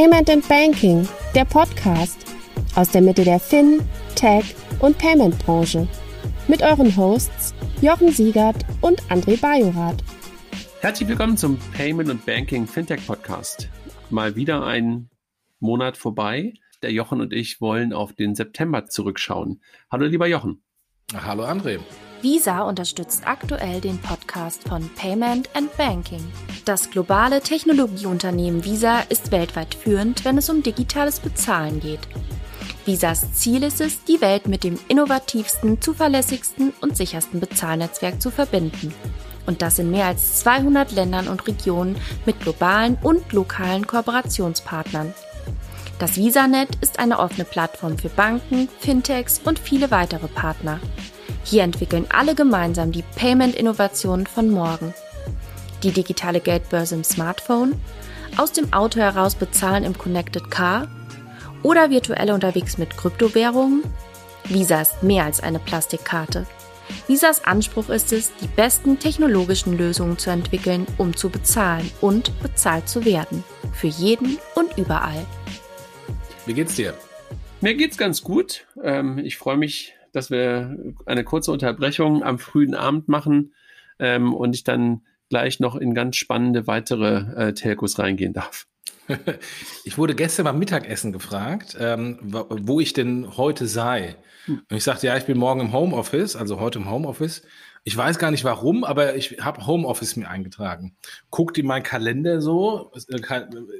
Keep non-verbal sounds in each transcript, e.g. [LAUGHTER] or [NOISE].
Payment and Banking, der Podcast aus der Mitte der Fin, Tech und Payment Branche. Mit euren Hosts Jochen Siegert und André Bajorath. Herzlich willkommen zum Payment und Banking Fintech Podcast. Mal wieder ein Monat vorbei. Der Jochen und ich wollen auf den September zurückschauen. Hallo lieber Jochen. Hallo André. Visa unterstützt aktuell den Podcast von Payment and Banking. Das globale Technologieunternehmen Visa ist weltweit führend, wenn es um digitales Bezahlen geht. Visas Ziel ist es, die Welt mit dem innovativsten, zuverlässigsten und sichersten Bezahlnetzwerk zu verbinden. Und das in mehr als 200 Ländern und Regionen mit globalen und lokalen Kooperationspartnern. Das VisaNet ist eine offene Plattform für Banken, Fintechs und viele weitere Partner. Hier entwickeln alle gemeinsam die Payment-Innovationen von morgen. Die digitale Geldbörse im Smartphone, aus dem Auto heraus bezahlen im Connected Car oder virtuell unterwegs mit Kryptowährungen? Visa ist mehr als eine Plastikkarte. Visas Anspruch ist es, die besten technologischen Lösungen zu entwickeln, um zu bezahlen und bezahlt zu werden. Für jeden und überall. Wie geht's dir? Mir geht's ganz gut. Ähm, ich freue mich dass wir eine kurze Unterbrechung am frühen Abend machen ähm, und ich dann gleich noch in ganz spannende weitere äh, Telcos reingehen darf. [LAUGHS] Ich wurde gestern beim Mittagessen gefragt, ähm, wo ich denn heute sei. Hm. Und ich sagte, ja, ich bin morgen im Homeoffice, also heute im Homeoffice. Ich weiß gar nicht warum, aber ich habe Homeoffice mir eingetragen. Guckt in meinen Kalender so, äh,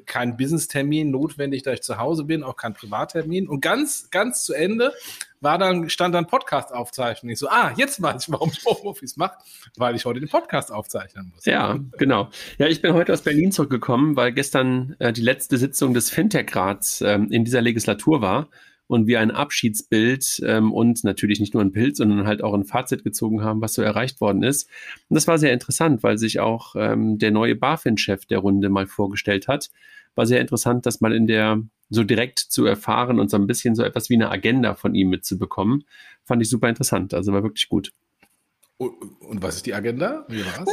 kein, Business-Termin notwendig, da ich zu Hause bin, auch kein Privattermin. Und ganz, ganz zu Ende war dann, stand dann Podcast aufzeichnen. Ich so, ah, jetzt weiß ich, warum ich Homeoffice mache, weil ich heute den Podcast aufzeichnen muss. Ja, genau. Ja, ich bin heute aus Berlin zurückgekommen, weil gestern äh, die letzte Sitzung des Fintech-Rats ähm, in dieser Legislatur war und wir ein Abschiedsbild ähm, und natürlich nicht nur ein Bild, sondern halt auch ein Fazit gezogen haben, was so erreicht worden ist. Und das war sehr interessant, weil sich auch ähm, der neue BaFin-Chef der Runde mal vorgestellt hat. War sehr interessant, das mal in der so direkt zu erfahren und so ein bisschen so etwas wie eine Agenda von ihm mitzubekommen. Fand ich super interessant. Also war wirklich gut. Und was ist die Agenda? Wie war's?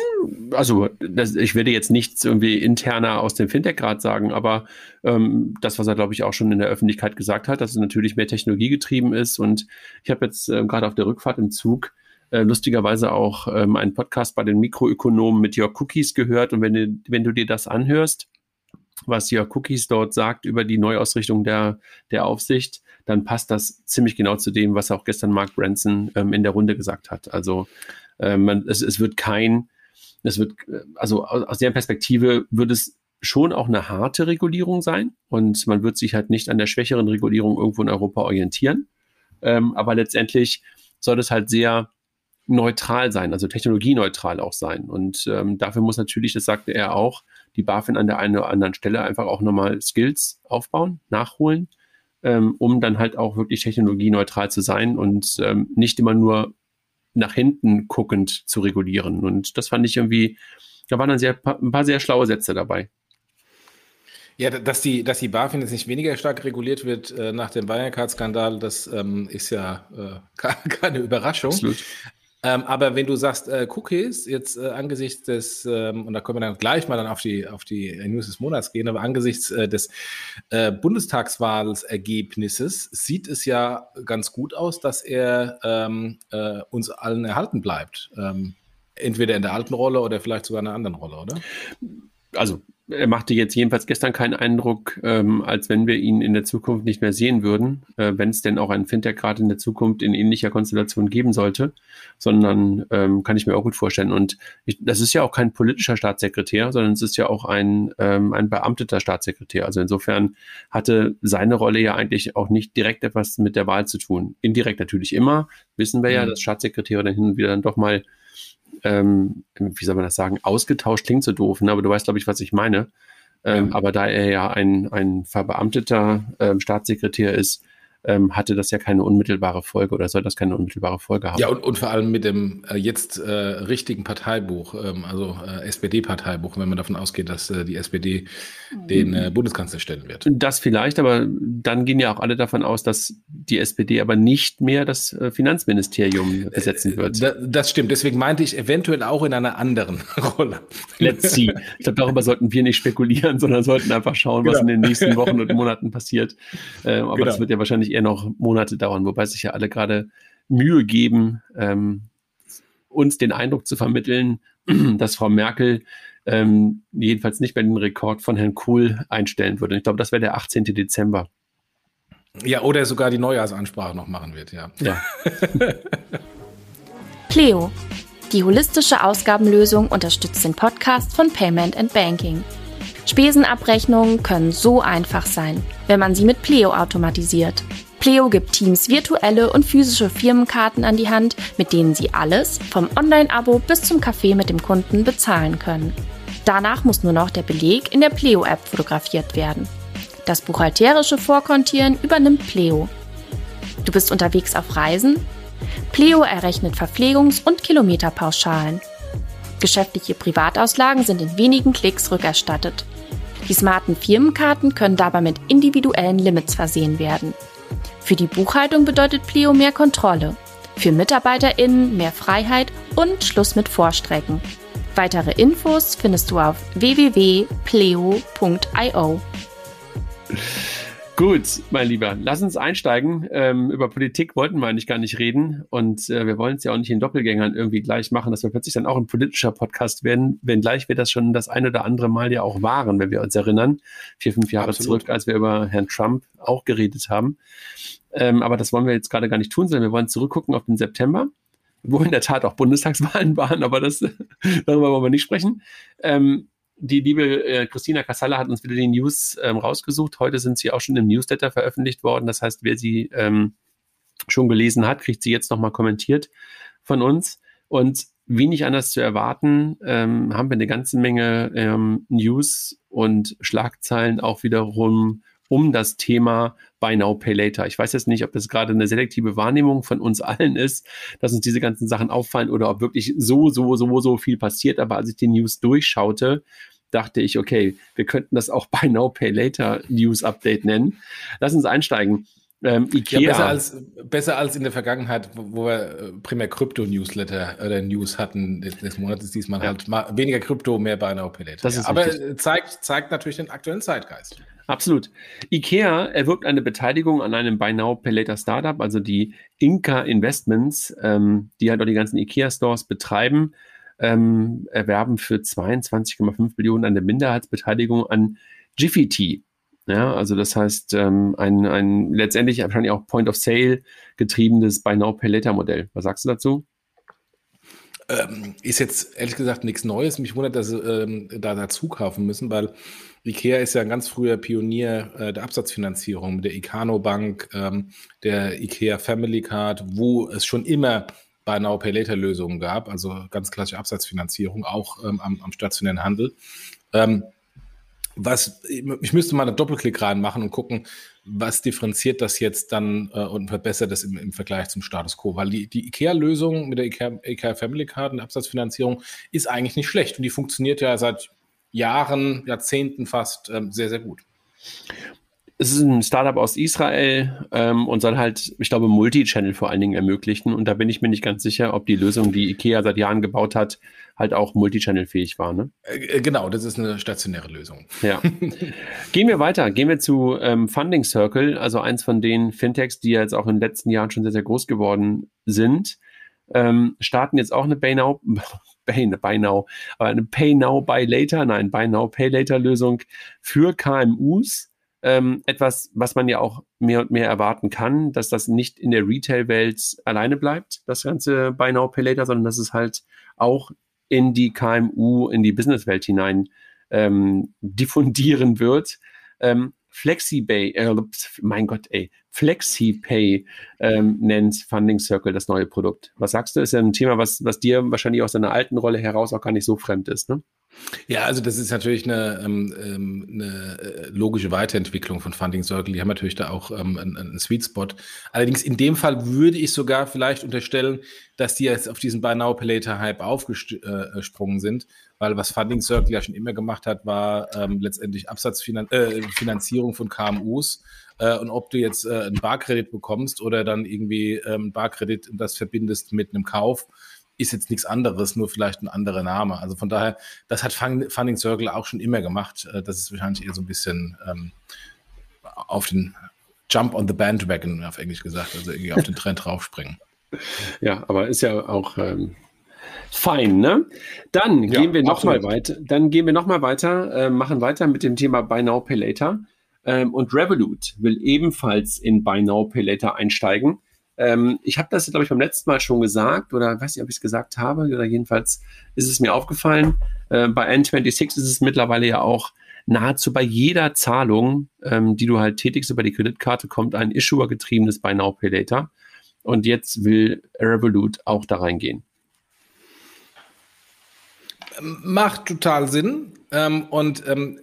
Also, das, ich werde jetzt nichts irgendwie interner aus dem Fintech-Grad sagen, aber ähm, das, was er, glaube ich, auch schon in der Öffentlichkeit gesagt hat, dass es natürlich mehr technologiegetrieben ist. Und ich habe jetzt äh, gerade auf der Rückfahrt im Zug äh, lustigerweise auch ähm, einen Podcast bei den Mikroökonomen mit Your Cookies gehört. Und wenn du, wenn du dir das anhörst, was Your Cookies dort sagt über die Neuausrichtung der, der Aufsicht, dann passt das ziemlich genau zu dem, was auch gestern Mark Branson ähm, in der Runde gesagt hat. Also ähm, man, es, es wird kein, es wird, äh, also aus, aus der Perspektive wird es schon auch eine harte Regulierung sein und man wird sich halt nicht an der schwächeren Regulierung irgendwo in Europa orientieren. Ähm, aber letztendlich soll es halt sehr neutral sein, also technologieneutral auch sein. Und ähm, dafür muss natürlich, das sagte er auch, die BaFin an der einen oder anderen Stelle einfach auch nochmal Skills aufbauen, nachholen, ähm, um dann halt auch wirklich technologieneutral zu sein und ähm, nicht immer nur nach hinten guckend zu regulieren. Und das fand ich irgendwie, da waren dann sehr, ein paar sehr schlaue Sätze dabei. Ja, dass die, dass die BaFin jetzt nicht weniger stark reguliert wird äh, nach dem Wirecard-Skandal, das ähm, ist ja äh, [LAUGHS] keine Überraschung. Absolut. Ähm, aber wenn du sagst äh, Cookies, jetzt äh, angesichts des, ähm, und da können wir dann gleich mal dann auf die, auf die News des Monats gehen, aber angesichts äh, des äh, Bundestagswahlergebnisses sieht es ja ganz gut aus, dass er ähm, äh, uns allen erhalten bleibt. Ähm, entweder in der alten Rolle oder vielleicht sogar in einer anderen Rolle, oder? Also er machte jetzt jedenfalls gestern keinen Eindruck, ähm, als wenn wir ihn in der Zukunft nicht mehr sehen würden, äh, wenn es denn auch einen Fintech gerade in der Zukunft in ähnlicher Konstellation geben sollte, sondern ähm, kann ich mir auch gut vorstellen. Und ich, das ist ja auch kein politischer Staatssekretär, sondern es ist ja auch ein, ähm, ein beamteter Staatssekretär. Also insofern hatte seine Rolle ja eigentlich auch nicht direkt etwas mit der Wahl zu tun. Indirekt natürlich immer, wissen wir ja, mhm. dass Staatssekretäre dann hin und wieder dann doch mal ähm, wie soll man das sagen, ausgetauscht klingt so doof, ne? aber du weißt, glaube ich, was ich meine. Ähm, ja. Aber da er ja ein, ein verbeamteter ähm, Staatssekretär ist, ähm, hatte das ja keine unmittelbare Folge oder soll das keine unmittelbare Folge haben. Ja, und, und vor allem mit dem äh, jetzt äh, richtigen Parteibuch, ähm, also äh, SPD-Parteibuch, wenn man davon ausgeht, dass äh, die SPD den äh, Bundeskanzler stellen wird. Das vielleicht, aber dann gehen ja auch alle davon aus, dass die SPD aber nicht mehr das äh, Finanzministerium besetzen wird. Da, das stimmt, deswegen meinte ich eventuell auch in einer anderen [LAUGHS] Rolle. Let's see. Ich glaube, darüber sollten wir nicht spekulieren, sondern sollten einfach schauen, was genau. in den nächsten Wochen und Monaten passiert. [LAUGHS] Äh, aber genau. das wird ja wahrscheinlich eher noch Monate dauern, wobei sich ja alle gerade Mühe geben, ähm, uns den Eindruck zu vermitteln, [CLEARS THROAT] dass Frau Merkel ähm, jedenfalls nicht mehr den Rekord von Herrn Kohl einstellen würde. Ich glaube, das wäre der 18. Dezember. Ja, oder sogar die Neujahrsansprache noch machen wird, ja. Ja. [LAUGHS] Cleo, die holistische Ausgabenlösung unterstützt den Podcast von Payment and Banking. Spesenabrechnungen können so einfach sein, wenn man sie mit Pleo automatisiert. Pleo gibt Teams virtuelle und physische Firmenkarten an die Hand, mit denen sie alles, vom Online-Abo bis zum Kaffee mit dem Kunden, bezahlen können. Danach muss nur noch der Beleg in der Pleo-App fotografiert werden. Das buchhalterische Vorkontieren übernimmt Pleo. Du bist unterwegs auf Reisen? Pleo errechnet Verpflegungs- und Kilometerpauschalen. Geschäftliche Privatauslagen sind in wenigen Klicks rückerstattet. Die smarten Firmenkarten können dabei mit individuellen Limits versehen werden. Für die Buchhaltung bedeutet Pleo mehr Kontrolle. Für MitarbeiterInnen mehr Freiheit und Schluss mit Vorstrecken. Weitere Infos findest du auf www.pleo.io. Gut, mein Lieber, lass uns einsteigen. Ähm, über Politik wollten wir eigentlich gar nicht reden und äh, wir wollen es ja auch nicht in Doppelgängern irgendwie gleich machen, dass wir plötzlich dann auch ein politischer Podcast werden, wenngleich wir das schon das ein oder andere Mal ja auch waren, wenn wir uns erinnern, vier, fünf Jahre Absolut. zurück, als wir über Herrn Trump auch geredet haben. Ähm, aber das wollen wir jetzt gerade gar nicht tun, sondern wir wollen zurückgucken auf den September, wo in der Tat auch Bundestagswahlen waren, aber das, [LAUGHS] darüber wollen wir nicht sprechen. Ähm, die liebe äh, Christina Kassala hat uns wieder die News ähm, rausgesucht. Heute sind sie auch schon im Newsletter veröffentlicht worden. Das heißt, wer sie ähm, schon gelesen hat, kriegt sie jetzt nochmal kommentiert von uns. Und wie nicht anders zu erwarten, ähm, haben wir eine ganze Menge ähm, News und Schlagzeilen auch wiederum um das Thema Buy Now, Pay Later. Ich weiß jetzt nicht, ob das gerade eine selektive Wahrnehmung von uns allen ist, dass uns diese ganzen Sachen auffallen oder ob wirklich so, so, so, so viel passiert. Aber als ich die News durchschaute, dachte ich, okay, wir könnten das auch Buy Now, Pay Later News Update nennen. Lass uns einsteigen. Ähm, Ikea. Ja, besser, als, besser als in der Vergangenheit, wo wir äh, primär Krypto-Newsletter oder News hatten des, des Monats, diesmal ja. halt mal weniger Krypto, mehr Buy Now, Pay Later. Das ist ja, aber zeigt, zeigt natürlich den aktuellen Zeitgeist. Absolut. IKEA erwirbt eine Beteiligung an einem Buy Now Pay Later Startup, also die Inca Investments, ähm, die halt auch die ganzen IKEA Stores betreiben, ähm, erwerben für 22,5 Millionen eine Minderheitsbeteiligung an Jiffy Tea. Ja, also das heißt, ähm, ein, ein letztendlich wahrscheinlich auch Point of Sale getriebenes Buy Now Pay Later Modell. Was sagst du dazu? Ähm, ist jetzt ehrlich gesagt nichts Neues. Mich wundert, dass sie ähm, da dazu kaufen müssen, weil IKEA ist ja ein ganz früher Pionier äh, der Absatzfinanzierung mit der Icano Bank, ähm, der IKEA Family Card, wo es schon immer Buy Now Pay Later Lösungen gab, also ganz klassische Absatzfinanzierung, auch ähm, am, am, stationären Handel. Ähm, was, ich müsste mal einen Doppelklick reinmachen und gucken, was differenziert das jetzt dann äh, und verbessert das im, im, Vergleich zum Status quo? Weil die, die IKEA-Lösung mit der IKEA, IKEA Family Card und Absatzfinanzierung ist eigentlich nicht schlecht und die funktioniert ja seit Jahren, Jahrzehnten fast ähm, sehr, sehr gut. Es ist ein Startup aus Israel ähm, und soll halt, ich glaube, Multi-Channel vor allen Dingen ermöglichen. Und da bin ich mir nicht ganz sicher, ob die Lösung, die IKEA seit Jahren gebaut hat, halt auch Multi-Channel-fähig war. Ne? Äh, äh genau, das ist eine stationäre Lösung. Ja. [LAUGHS] Gehen wir weiter. Gehen wir zu ähm, Funding Circle, also eins von den Fintechs, die jetzt auch in den letzten Jahren schon sehr, sehr groß geworden sind. Ähm, starten jetzt auch eine Pay Now, [LAUGHS] Pay, Buy Now, aber eine Pay Now, Buy Later, nein, Buy Now, Pay Later Lösung für KMUs. Ähm, etwas, was man ja auch mehr und mehr erwarten kann, dass das nicht in der Retail-Welt alleine bleibt, das ganze Buy Now, Pay Later, sondern dass es halt auch in die KMU, in die Businesswelt hinein ähm, diffundieren wird. Ähm, FlexiPay, äh, mein Gott, ey, FlexiPay ähm, nennt Funding Circle das neue Produkt. Was sagst du? Ist ja ein Thema, was, was dir wahrscheinlich aus deiner alten Rolle heraus auch gar nicht so fremd ist, ne? Ja, also das ist natürlich eine, ähm, ähm, eine äh, logische Weiterentwicklung von Funding Circle. Die haben natürlich da auch ähm, einen, einen Sweet Spot. Allerdings in dem Fall würde ich sogar vielleicht unterstellen, dass die jetzt auf diesen Buy Now Pay Later Hype aufgesprungen sind, weil was Funding Circle ja schon immer gemacht hat, war ähm, letztendlich Absatzfinanzierung äh, von KMUs. Äh, und ob du jetzt äh, einen Barkredit bekommst oder dann irgendwie ähm, Barkredit das verbindest mit einem Kauf, ist jetzt nichts anderes, nur vielleicht ein anderer Name. Also von daher, das hat Funding Circle auch schon immer gemacht. Äh, das ist wahrscheinlich eher so ein bisschen ähm, auf den Jump on the Bandwagon, auf Englisch gesagt, also irgendwie auf den [LAUGHS] Trend draufspringen. Ja, aber ist ja auch ähm, fein, ne? Dann ja, gehen wir nochmal weiter. Dann gehen wir nochmal weiter, äh, machen weiter mit dem Thema Buy Now Pay Later. Ähm, und Revolut will ebenfalls in Buy Now Pay Later einsteigen. Ähm, ich habe das, glaube ich, beim letzten Mal schon gesagt oder weiß nicht, ob ich es gesagt habe, oder jedenfalls ist es mir aufgefallen. Äh, bei N26 ist es mittlerweile ja auch nahezu bei jeder Zahlung, ähm, die du halt tätigst über die Kreditkarte, kommt ein Issuer-getriebenes Buy Now Pay Later. Und jetzt will Revolut auch da reingehen. Macht total Sinn. Ähm, und ähm,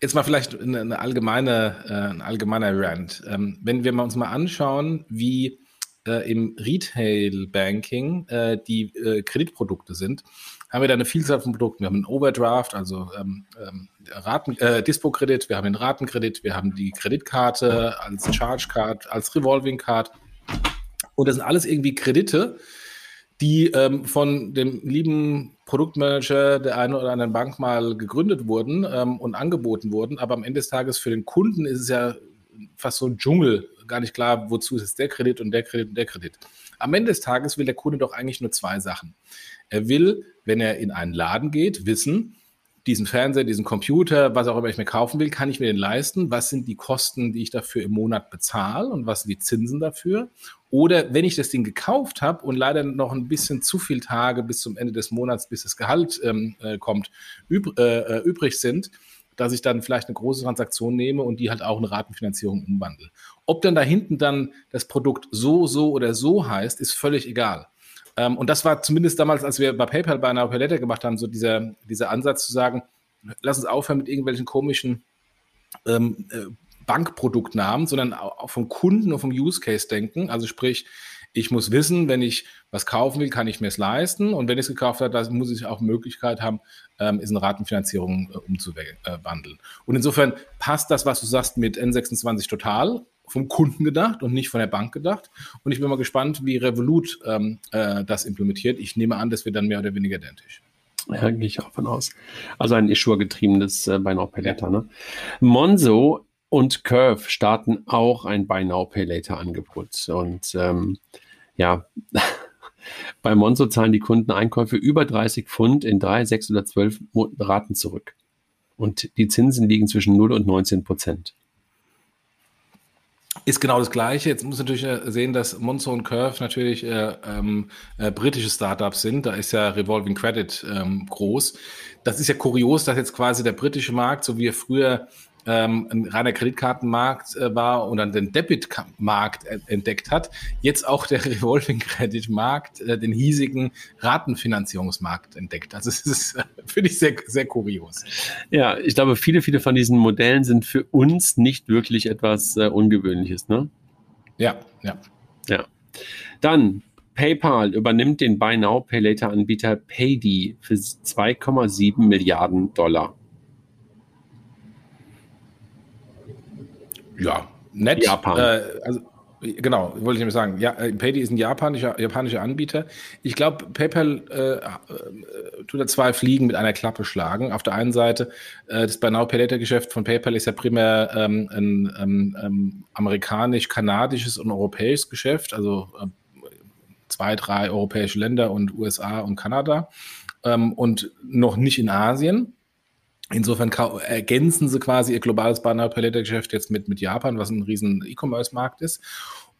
Jetzt mal vielleicht eine, eine allgemeine, äh, ein allgemeiner Rant. Ähm, wenn wir mal uns mal anschauen, wie äh, im Retail-Banking äh, die äh, Kreditprodukte sind, haben wir da eine Vielzahl von Produkten. Wir haben einen Overdraft, also ähm, ähm, Raten, äh, Dispo-Kredit, wir haben den Ratenkredit, wir haben die Kreditkarte als Charge-Card, als Revolving-Card. Und das sind alles irgendwie Kredite, die ähm, von dem lieben Produktmanager der einen oder anderen Bank mal gegründet wurden ähm, und angeboten wurden. Aber am Ende des Tages für den Kunden ist es ja fast so ein Dschungel, gar nicht klar, wozu ist es der Kredit und der Kredit und der Kredit. Am Ende des Tages will der Kunde doch eigentlich nur zwei Sachen. Er will, wenn er in einen Laden geht, wissen, diesen Fernseher, diesen Computer, was auch immer ich mir kaufen will, kann ich mir den leisten? Was sind die Kosten, die ich dafür im Monat bezahle und was sind die Zinsen dafür? Oder wenn ich das Ding gekauft habe und leider noch ein bisschen zu viele Tage bis zum Ende des Monats, bis das Gehalt ähm, äh, kommt, üb äh, äh, übrig sind, dass ich dann vielleicht eine große Transaktion nehme und die halt auch in Ratenfinanzierung umwandle. Ob dann da hinten dann das Produkt so, so oder so heißt, ist völlig egal. Ähm, und das war zumindest damals, als wir bei PayPal bei einer Palette gemacht haben, so dieser, dieser Ansatz zu sagen, lass uns aufhören mit irgendwelchen komischen ähm, äh, Bankproduktnamen, sondern auch vom Kunden und vom Use Case denken. Also sprich, ich muss wissen, wenn ich was kaufen will, kann ich mir es leisten. Und wenn ich es gekauft habe, dann muss ich auch Möglichkeit haben, ähm, es in Ratenfinanzierung äh, umzuwandeln. Und insofern passt das, was du sagst, mit N26 total vom Kunden gedacht und nicht von der Bank gedacht. Und ich bin mal gespannt, wie Revolut ähm, äh, das implementiert. Ich nehme an, das wird dann mehr oder weniger identisch. Ja, gehe ich auch von aus. Also ein Issuer-getriebenes äh, Buy Now Pay Later. Ja. Ne? Monzo und Curve starten auch ein Buy Now Pay Later Angebot. Und ähm, ja, [LAUGHS] bei Monzo zahlen die Kunden Einkäufe über 30 Pfund in drei, sechs oder zwölf Raten zurück. Und die Zinsen liegen zwischen 0 und 19 Prozent. Ist genau das Gleiche. Jetzt muss natürlich äh, sehen, dass Monzo und Curve natürlich äh, ähm, äh, britische Startups sind. Da ist ja Revolving Credit ähm, groß. Das ist ja kurios, dass jetzt quasi der britische Markt, so wie er früher ähm, ein reiner Kreditkartenmarkt äh, war und dann den Debitmarkt entdeckt hat, jetzt auch der [LAUGHS] Revolving Credit Markt, äh, den hiesigen Ratenfinanzierungsmarkt entdeckt. Also es ist, äh, finde ich, sehr, sehr kurios. Ja, ich glaube, viele, viele von diesen Modellen sind für uns nicht wirklich etwas äh, Ungewöhnliches, ne? Ja, ja. Ja. Dann PayPal übernimmt den Buy Now Pay Later Anbieter Paydi für 2,7 Milliarden Dollar. Ja, nett. Japan. Äh, also, genau, wollte ich nämlich sagen. Ja, äh, Payday ist ein japanischer, japanischer Anbieter. Ich glaube, PayPal äh, äh, tut da zwei Fliegen mit einer Klappe schlagen. Auf der einen Seite, äh, das Buy Now Pay Later Geschäft von PayPal ist ja primär ähm, ein ähm, ähm, amerikanisch-kanadisches und europäisches Geschäft, also äh, zwei, drei europäische Länder und USA und Kanada ähm, und noch nicht in Asien. Insofern ergänzen sie quasi ihr globales Banner-Palette-Geschäft jetzt mit, mit Japan, was ein riesen E-Commerce-Markt ist.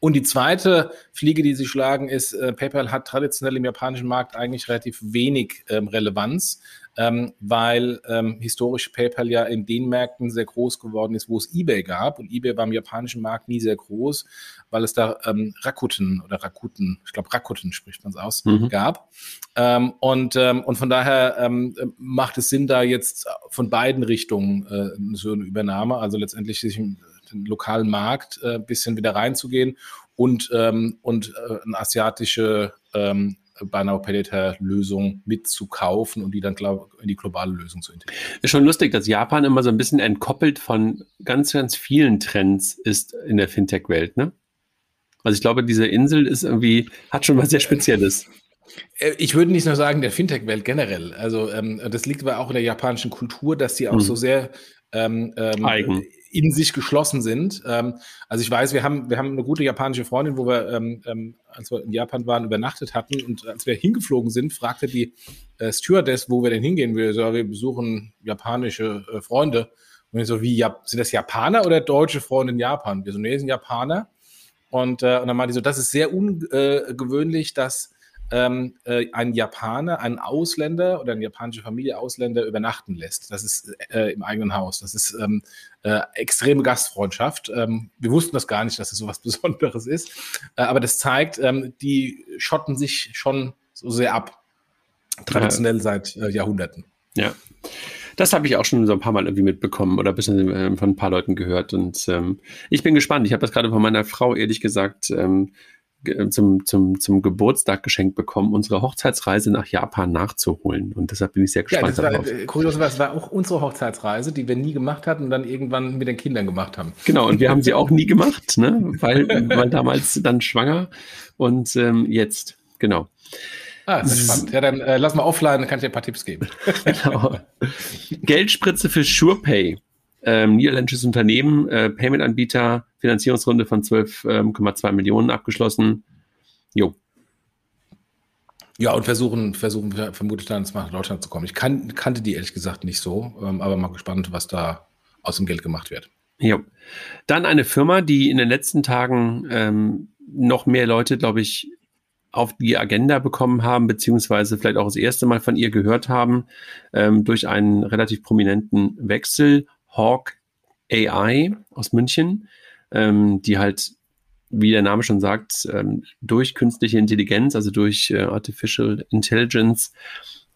Und die zweite Fliege, die sie schlagen, ist, äh, PayPal hat traditionell im japanischen Markt eigentlich relativ wenig ähm, Relevanz, ähm, weil ähm, historisch PayPal ja in den Märkten sehr groß geworden ist, wo es eBay gab. Und eBay war im japanischen Markt nie sehr groß, weil es da ähm, Rakuten oder Rakuten, ich glaube Rakuten spricht man es aus, mhm. gab. Ähm, und, ähm, und von daher ähm, macht es Sinn, da jetzt von beiden Richtungen äh, so eine Übernahme, also letztendlich sich den lokalen Markt äh, bisschen wieder reinzugehen und, ähm, und äh, eine asiatische ähm, Buy Now Pay Later Lösung mitzukaufen und die dann glaub, in die globale Lösung zu integrieren. Ist schon lustig, dass Japan immer so ein bisschen entkoppelt von ganz, ganz vielen Trends ist in der Fintech-Welt, ne? Also ich glaube, diese Insel ist irgendwie, hat schon was sehr Spezielles. Äh, ich würde nicht nur sagen, der Fintech-Welt generell. Also ähm, das liegt aber auch in der japanischen Kultur, dass die auch hm. so sehr ähm, ähm, Eigen in sich geschlossen sind. Ähm, also ich weiß, wir haben, wir haben eine gute japanische Freundin, wo wir, ähm, ähm, als wir in Japan waren, übernachtet hatten und als wir hingeflogen sind, fragte die äh, Stewardess, wo wir denn hingehen. Wir so, wir besuchen japanische äh, Freunde. Und ich so, wie, ja, sind das Japaner oder deutsche Freunde in Japan? Wir so, nee, sind Japaner. Und, äh, und dann meinte die so, das ist sehr ungewöhnlich, dass ähm, äh, ein Japaner, ein Ausländer oder eine japanische Familie Ausländer übernachten lässt. Das ist äh, im eigenen Haus. Das ist ähm, äh, extreme Gastfreundschaft. Ähm, wir wussten das gar nicht, dass es so was [LAUGHS] Besonderes ist. Äh, aber das zeigt, ähm, die schotten sich schon so sehr ab. Traditionell ja. seit äh, Jahrhunderten. Ja. Das habe ich auch schon so ein paar Mal irgendwie mitbekommen oder ein bisschen äh, von ein paar Leuten gehört. Und ähm, ich bin gespannt. Ich habe das gerade von meiner Frau ehrlich gesagt ähm, zum, zum, zum Geburtstag geschenkt bekommen, unsere Hochzeitsreise nach Japan nachzuholen. Und deshalb bin ich sehr gespannt ja, das darauf. War, äh, kurios, das war auch unsere Hochzeitsreise, die wir nie gemacht hatten und dann irgendwann mit den Kindern gemacht haben. Genau, und wir haben sie auch nie gemacht, ne? weil, weil damals dann schwanger und ähm, jetzt, genau. Ah, das ist spannend. Ja, dann äh, lass mal offline, dann kann ich dir ein paar Tipps geben. genau. Geldspritze für SurePay ähm, niederländisches Unternehmen, äh, Payment-Anbieter, Finanzierungsrunde von 12,2 ähm, Millionen abgeschlossen. Jo. Ja, und versuchen, versuchen vermutlich dann nach Deutschland zu kommen. Ich kan kannte die ehrlich gesagt nicht so, ähm, aber mal gespannt, was da aus dem Geld gemacht wird. Jo. Dann eine Firma, die in den letzten Tagen ähm, noch mehr Leute, glaube ich, auf die Agenda bekommen haben, beziehungsweise vielleicht auch das erste Mal von ihr gehört haben, ähm, durch einen relativ prominenten Wechsel. Hawk AI aus München, ähm, die halt, wie der Name schon sagt, ähm, durch künstliche Intelligenz, also durch äh, Artificial Intelligence,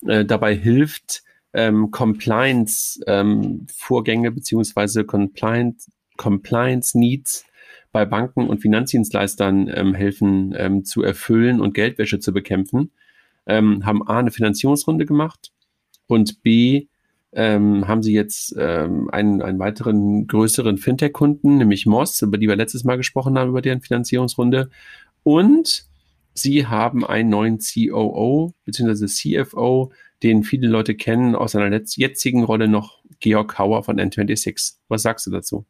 äh, dabei hilft, ähm, Compliance-Vorgänge ähm, beziehungsweise Compliance, Compliance Needs bei Banken und Finanzdienstleistern ähm, helfen ähm, zu erfüllen und Geldwäsche zu bekämpfen. Ähm, haben A eine Finanzierungsrunde gemacht und B ähm, haben sie jetzt ähm, einen, einen weiteren größeren Fintech-Kunden, nämlich Moss, über die wir letztes Mal gesprochen haben, über deren Finanzierungsrunde. Und sie haben einen neuen COO bzw. CFO, den viele Leute kennen aus seiner jetzigen Rolle noch, Georg Hauer von N26. Was sagst du dazu?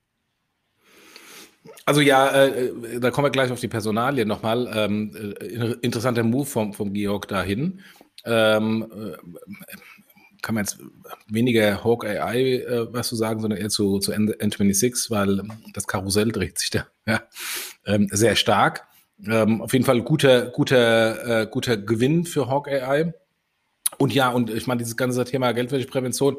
Also ja, äh, äh, da kommen wir gleich auf die Personalie nochmal. Ähm, äh, interessanter Move vom, vom Georg dahin. Ähm, äh, kann man jetzt weniger Hawk AI äh, was zu sagen, sondern eher zu, zu N26, weil das Karussell dreht sich da [LAUGHS] ja, ähm, sehr stark. Ähm, auf jeden Fall guter, guter, äh, guter Gewinn für Hawk AI. Und ja, und ich meine, dieses ganze Thema Geldwäscheprävention,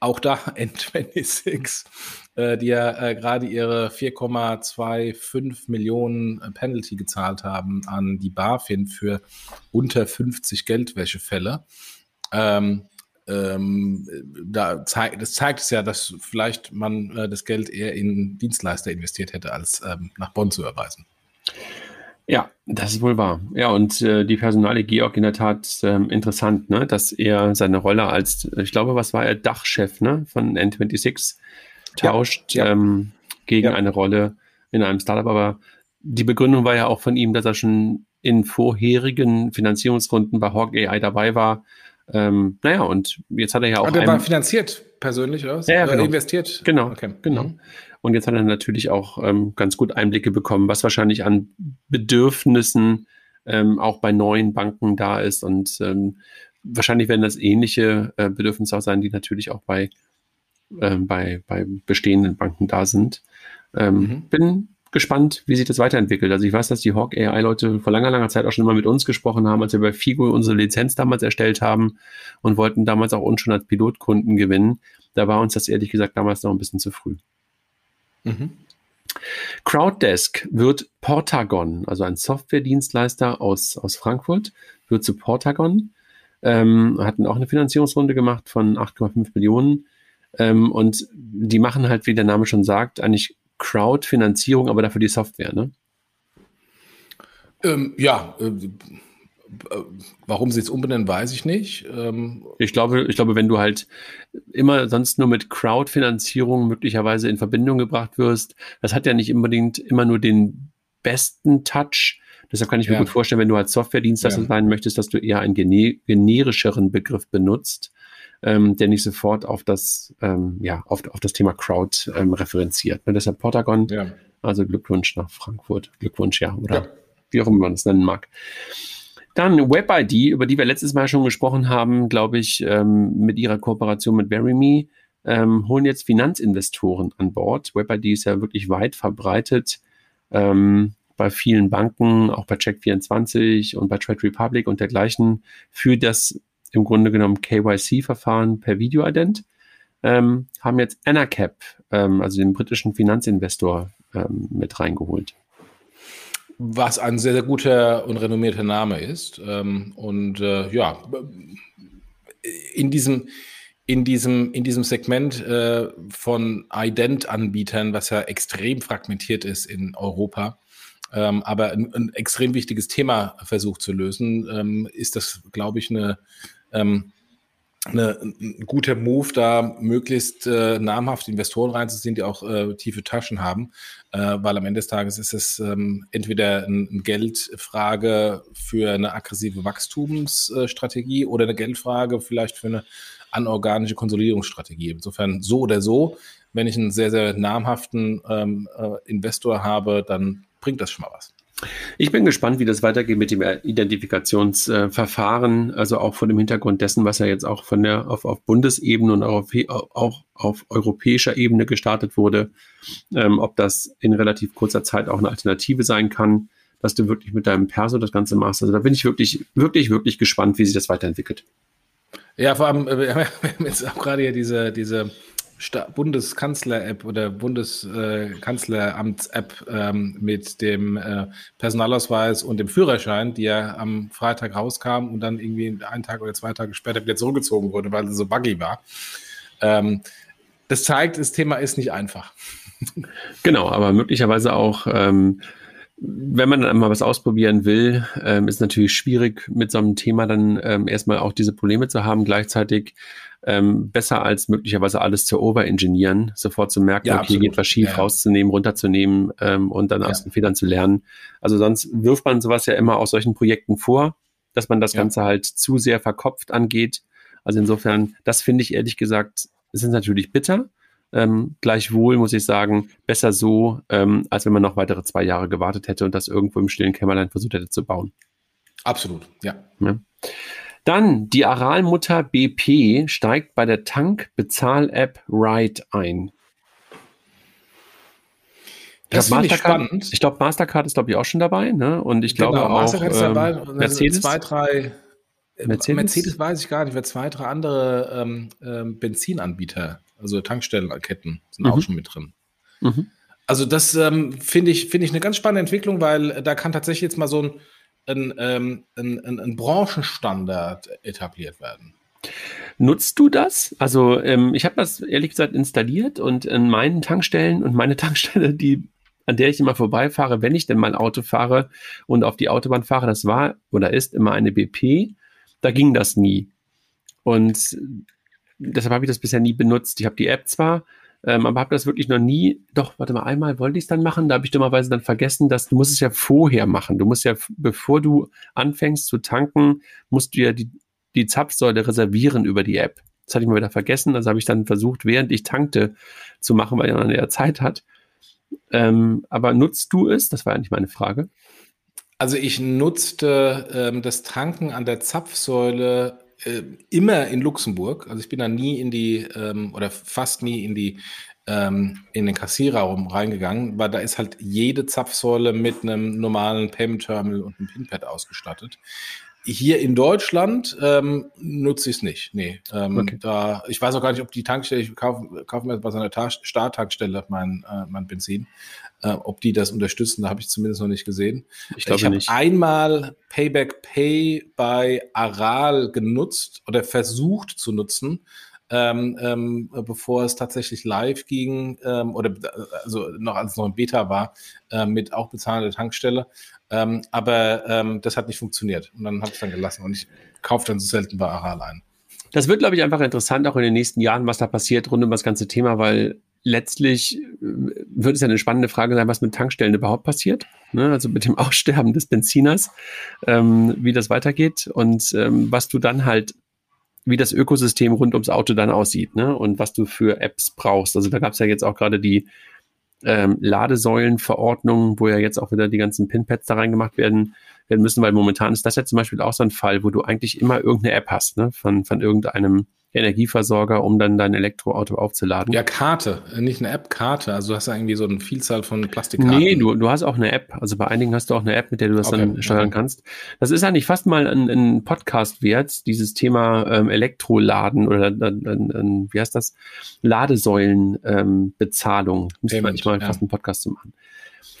auch da [LAUGHS] N26, äh, die ja äh, gerade ihre 4,25 Millionen äh, Penalty gezahlt haben an die BaFin für unter 50 Geldwäschefälle. Ähm, ähm, da zeigt, das zeigt es ja, dass vielleicht man äh, das Geld eher in Dienstleister investiert hätte, als ähm, nach Bonn zu erweisen. Ja, das ist wohl wahr. Ja, und äh, die Personale Georg in der Tat ähm, interessant, ne? dass er seine Rolle als, ich glaube, was war er, Dachchef ne? von N26 tauscht ja, ja. Ähm, gegen ja. eine Rolle in einem Startup. Aber die Begründung war ja auch von ihm, dass er schon in vorherigen Finanzierungsrunden bei Hawk AI dabei war ähm, naja, und jetzt hat er ja auch. Und der war finanziert persönlich, oder? Ja, ja genau. investiert. Genau. Okay. Genau. Mhm. Und jetzt hat er natürlich auch ähm, ganz gut Einblicke bekommen, was wahrscheinlich an Bedürfnissen ähm, auch bei neuen Banken da ist. Und ähm, wahrscheinlich werden das ähnliche äh, Bedürfnisse auch sein, die natürlich auch bei, ähm, bei, bei bestehenden Banken da sind. Ähm, mhm. Bin gespannt, wie sich das weiterentwickelt. Also ich weiß, dass die Hawk AI-Leute vor langer, langer Zeit auch schon mal mit uns gesprochen haben, als wir bei Figo unsere Lizenz damals erstellt haben und wollten damals auch uns schon als Pilotkunden gewinnen. Da war uns das ehrlich gesagt damals noch ein bisschen zu früh. Mhm. Crowddesk wird Portagon, also ein Softwaredienstleister aus, aus Frankfurt, wird zu Portagon. Ähm, hatten auch eine Finanzierungsrunde gemacht von 8,5 Millionen. Ähm, und die machen halt, wie der Name schon sagt, eigentlich Crowdfinanzierung, aber dafür die Software, ne? Ähm, ja, äh, warum sie es umbenennen, weiß ich nicht. Ähm, ich glaube, ich glaube, wenn du halt immer sonst nur mit Crowdfinanzierung möglicherweise in Verbindung gebracht wirst, das hat ja nicht unbedingt immer nur den besten Touch. Deshalb kann ich mir ja. gut vorstellen, wenn du als Softwaredienstleister ja. sein möchtest, dass du eher einen generischeren Begriff benutzt ähm, der nicht sofort auf das, ähm, ja, auf, auf das Thema Crowd ähm, referenziert. Ne, deshalb Portagon, ja. also Glückwunsch nach Frankfurt. Glückwunsch, ja, oder ja. wie auch immer man es nennen mag. Dann WebID, über die wir letztes Mal schon gesprochen haben, glaube ich, ähm, mit ihrer Kooperation mit VeryMe, ähm, holen jetzt Finanzinvestoren an Bord. WebID ist ja wirklich weit verbreitet ähm, bei vielen Banken, auch bei Check24 und bei Trade Republic und dergleichen, für das im Grunde genommen KYC-Verfahren per Videoident, ähm, haben jetzt Anacap, ähm, also den britischen Finanzinvestor, ähm, mit reingeholt. Was ein sehr, sehr guter und renommierter Name ist. Ähm, und äh, ja, in diesem, in diesem, in diesem Segment äh, von Ident-Anbietern, was ja extrem fragmentiert ist in Europa, ähm, aber ein, ein, extrem wichtiges Thema versucht zu lösen, ähm, ist das, glaube ich, eine ähm, eine, ein guter Move, da möglichst äh, namhafte Investoren reinzuziehen, die auch äh, tiefe Taschen haben, äh, weil am Ende des Tages ist es ähm, entweder eine ein Geldfrage für eine aggressive Wachstumsstrategie oder eine Geldfrage vielleicht für eine anorganische Konsolidierungsstrategie. Insofern so oder so, wenn ich einen sehr, sehr namhaften ähm, äh, Investor habe, dann bringt das schon mal was. Ich bin gespannt, wie das weitergeht mit dem Identifikationsverfahren, also auch vor dem Hintergrund dessen, was ja jetzt auch von der auf, auf Bundesebene und auch auf, auch auf europäischer Ebene gestartet wurde, ähm, ob das in relativ kurzer Zeit auch eine Alternative sein kann, dass du wirklich mit deinem Perso das Ganze machst. Also da bin ich wirklich, wirklich, wirklich gespannt, wie sich das weiterentwickelt. Ja, vor allem, äh, [LAUGHS] wir haben jetzt auch gerade hier diese, diese Bundeskanzler-App oder Bundeskanzleramts-App ähm, mit dem äh, Personalausweis und dem Führerschein, die ja am Freitag rauskam und dann irgendwie einen Tag oder zwei Tage später wieder zurückgezogen wurde, weil sie so buggy war. Ähm, das zeigt, das Thema ist nicht einfach. Genau, aber möglicherweise auch ähm, wenn man dann mal was ausprobieren will, ähm, ist natürlich schwierig, mit so einem Thema dann ähm, erstmal auch diese Probleme zu haben. Gleichzeitig ähm, besser als möglicherweise alles zu overengineeren, sofort zu merken, ja, okay, hier geht was schief, ja, rauszunehmen, runterzunehmen ähm, und dann ja. aus den Fehlern zu lernen. Also sonst wirft man sowas ja immer aus solchen Projekten vor, dass man das Ganze halt zu sehr verkopft angeht. Also insofern, das finde ich ehrlich gesagt, sind natürlich bitter. Ähm, gleichwohl muss ich sagen, besser so, ähm, als wenn man noch weitere zwei Jahre gewartet hätte und das irgendwo im stillen Kämmerlein versucht hätte zu bauen. Absolut, ja. ja. Dann die Aralmutter BP steigt bei der Tank-Bezahl-App Ride ein. Das finde ich spannend. Ich glaube, Mastercard ist, glaube ich, auch schon dabei. Ne? Und ich genau, glaube Mastercard auch, ist dabei. Ähm, Mercedes. Zwei, drei, Mercedes? Mercedes weiß ich gar nicht, wer zwei, drei andere ähm, ähm, Benzinanbieter, also Tankstellenketten, sind mhm. auch schon mit drin. Mhm. Also das ähm, finde ich, finde ich eine ganz spannende Entwicklung, weil da kann tatsächlich jetzt mal so ein ein, ähm, ein, ein Branchenstandard etabliert werden. Nutzt du das? Also ähm, ich habe das ehrlich gesagt installiert und in meinen Tankstellen und meine [LAUGHS] Tankstelle, die an der ich immer vorbeifahre, wenn ich denn mal Auto fahre und auf die Autobahn fahre, das war oder ist immer eine BP. Da ging das nie. Und deshalb habe ich das bisher nie benutzt. Ich habe die App zwar, ähm, aber habe das wirklich noch nie, doch, warte mal, einmal wollte ich es dann machen, da habe ich dummerweise dann vergessen, dass du musst es ja vorher machen. Du musst ja, bevor du anfängst zu tanken, musst du ja die, die Zapfsäule reservieren über die App. Das hatte ich mal wieder vergessen, also habe ich dann versucht, während ich tankte, zu machen, weil man ja Zeit hat. Ähm, aber nutzt du es? Das war eigentlich meine Frage. Also ich nutzte ähm, das Tanken an der Zapfsäule äh, immer in Luxemburg. Also ich bin da nie in die, ähm, oder fast nie in die, ähm, in den Kassierraum reingegangen, weil da ist halt jede Zapfsäule mit einem normalen Payment Terminal und einem Pinpad ausgestattet. Hier in Deutschland ähm, nutze ich es nicht. Nee. Ähm, okay. da, ich weiß auch gar nicht, ob die Tankstelle, ich kaufe, kaufe mir bei so einer Starttankstelle mein, äh, mein Benzin. Äh, ob die das unterstützen, da habe ich zumindest noch nicht gesehen. Ich, ich habe einmal Payback Pay bei Aral genutzt oder versucht zu nutzen. Ähm, ähm, bevor es tatsächlich live ging ähm, oder also noch als es noch ein Beta war, äh, mit auch bezahlender Tankstelle. Ähm, aber ähm, das hat nicht funktioniert. Und dann habe ich es dann gelassen und ich kaufe dann so selten bei Aral ein. Das wird, glaube ich, einfach interessant, auch in den nächsten Jahren, was da passiert rund um das ganze Thema, weil letztlich äh, wird es ja eine spannende Frage sein, was mit Tankstellen überhaupt passiert. Ne? Also mit dem [LAUGHS] Aussterben des Benziners, ähm, wie das weitergeht und ähm, was du dann halt, wie das Ökosystem rund ums Auto dann aussieht ne? und was du für Apps brauchst. Also da gab es ja jetzt auch gerade die ähm, Ladesäulenverordnung, wo ja jetzt auch wieder die ganzen Pinpads da reingemacht werden, werden müssen, weil momentan ist das ja zum Beispiel auch so ein Fall, wo du eigentlich immer irgendeine App hast, ne, von, von irgendeinem Energieversorger, um dann dein Elektroauto aufzuladen. Ja, Karte, nicht eine App, Karte. Also du hast ja irgendwie so eine Vielzahl von Plastikkarten. Nee, du, du hast auch eine App. Also bei einigen hast du auch eine App, mit der du das okay. dann steuern kannst. Das ist eigentlich fast mal ein, ein Podcast wert, dieses Thema ähm, Elektroladen oder äh, äh, wie heißt das? Ladesäulenbezahlung. Ähm, Müsste man mal ja. fast einen Podcast zu machen.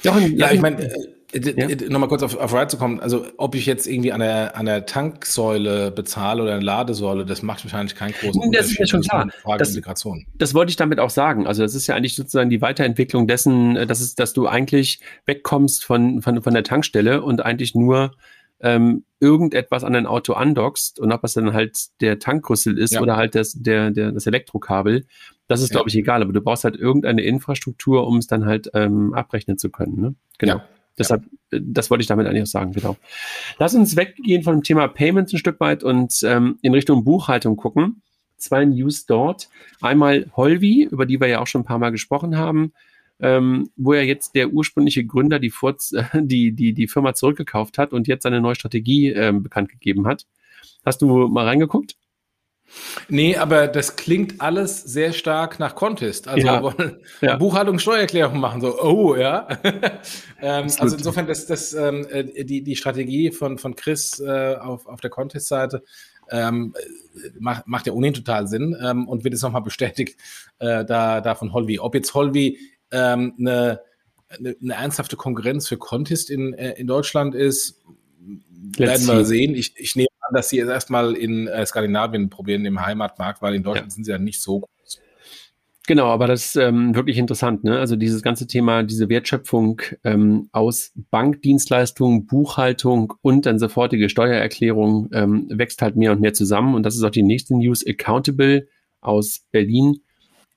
Jochen, ja, ich meine, äh, ja? Nochmal kurz auf, auf Ride zu kommen. Also, ob ich jetzt irgendwie an der, an der Tanksäule bezahle oder eine Ladesäule, das macht wahrscheinlich keinen großen Unterschied. Das ist ja schon klar. Frage das, Integration. das wollte ich damit auch sagen. Also, das ist ja eigentlich sozusagen die Weiterentwicklung dessen, äh, dass, es, dass du eigentlich wegkommst von, von, von der Tankstelle und eigentlich nur ähm, irgendetwas an dein Auto andockst und ob es dann halt der Tankrüssel ist ja. oder halt das, der, der, das Elektrokabel, das ist, ja. glaube ich, egal. Aber du brauchst halt irgendeine Infrastruktur, um es dann halt ähm, abrechnen zu können. Ne? Genau. Ja. Deshalb, ja. Äh, das wollte ich damit eigentlich auch sagen, genau. Lass uns weggehen von dem Thema Payments ein Stück weit und ähm, in Richtung Buchhaltung gucken. Zwei News dort. Einmal Holvi, über die wir ja auch schon ein paar Mal gesprochen haben, ähm, wo ja jetzt der ursprüngliche Gründer die, Furz, äh, [LAUGHS] die, die, die Firma zurückgekauft hat und jetzt seine neue Strategie ähm, bekannt gegeben hat. Hast du mal reingeguckt? Nee, aber das klingt alles sehr stark nach Contest. Also ja. wollen [LAUGHS] ja. Buchhaltung, Steuererklärung machen, so, oh ja. [LAUGHS] ähm, also insofern, das, das, ähm, äh, die, die Strategie von, von Chris äh, auf, auf der Contest-Seite ähm, macht, macht ja ohnehin total Sinn ähm, und wird jetzt nochmal bestätigt äh, da, da von Holvi. Ob jetzt Holvi ähm, eine, eine, eine, ernsthafte Konkurrenz für Contest in, äh, in Deutschland ist, werden wir sehen. Ich, ich nehme dass sie es erstmal in äh, Skandinavien probieren, im Heimatmarkt, weil in Deutschland ja. sind sie ja nicht so groß. Genau, aber das ist ähm, wirklich interessant. Ne? Also dieses ganze Thema, diese Wertschöpfung ähm, aus Bankdienstleistungen, Buchhaltung und dann sofortige Steuererklärung ähm, wächst halt mehr und mehr zusammen. Und das ist auch die nächste News. Accountable aus Berlin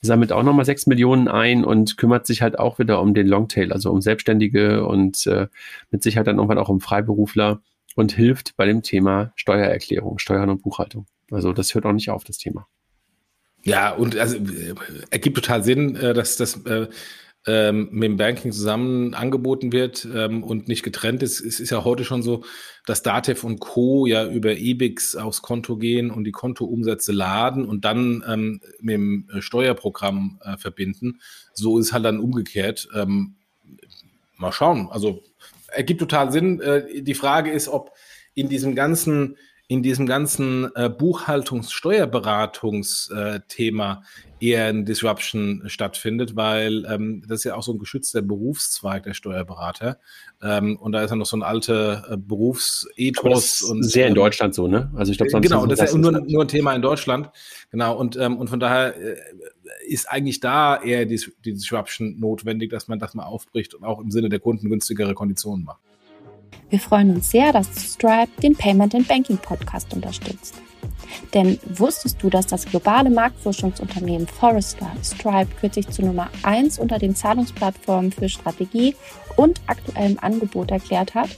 sammelt auch nochmal sechs Millionen ein und kümmert sich halt auch wieder um den Longtail, also um Selbstständige und äh, mit Sicherheit dann irgendwann auch um Freiberufler und hilft bei dem Thema Steuererklärung, Steuern und Buchhaltung. Also das hört auch nicht auf, das Thema. Ja, und also äh, ergibt total Sinn, äh, dass das äh, ähm, mit dem Banking zusammen angeboten wird ähm, und nicht getrennt ist. Es ist ja heute schon so, dass Datev und Co. ja über EBIX aufs Konto gehen und die Kontoumsätze laden und dann ähm, mit dem Steuerprogramm äh, verbinden. So ist halt dann umgekehrt. Ähm, mal schauen. Also ergibt total Sinn. Äh, die Frage ist, ob in diesem ganzen in diesem ganzen äh, Buchhaltungs-Steuerberatungsthema eher ein Disruption stattfindet, weil ähm, das ist ja auch so ein geschützter Berufszweig der Steuerberater. Ähm, und da ist ja noch so ein alter äh, Berufsethos. Und, sehr in ähm, Deutschland so, ne? Also ich glaube, genau, das ist ja nur, nur ein Thema in Deutschland. Genau, und, ähm, und von daher äh, ist eigentlich da eher die, die Disruption notwendig, dass man das mal aufbricht und auch im Sinne der Kunden günstigere Konditionen macht. Wir freuen uns sehr, dass Stripe den Payment and Banking Podcast unterstützt. Denn wusstest du, dass das globale Marktforschungsunternehmen Forrester Stripe kürzlich zu Nummer 1 unter den Zahlungsplattformen für Strategie und aktuellem Angebot erklärt hat?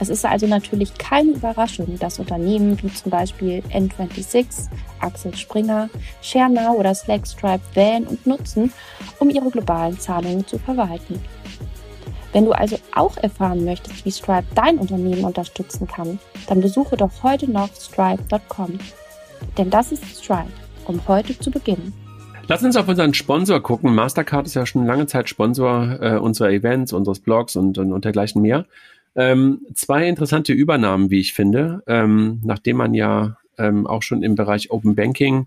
Es ist also natürlich keine Überraschung, dass Unternehmen wie zum Beispiel N26, Axel Springer, ShareNow oder Slack Stripe wählen und nutzen, um ihre globalen Zahlungen zu verwalten. Wenn du also auch erfahren möchtest, wie Stripe dein Unternehmen unterstützen kann, dann besuche doch heute noch stripe.com. Denn das ist Stride, um heute zu beginnen. Lass uns auf unseren Sponsor gucken. Mastercard ist ja schon lange Zeit Sponsor äh, unserer Events, unseres Blogs und, und, und dergleichen mehr. Ähm, zwei interessante Übernahmen, wie ich finde, ähm, nachdem man ja ähm, auch schon im Bereich Open Banking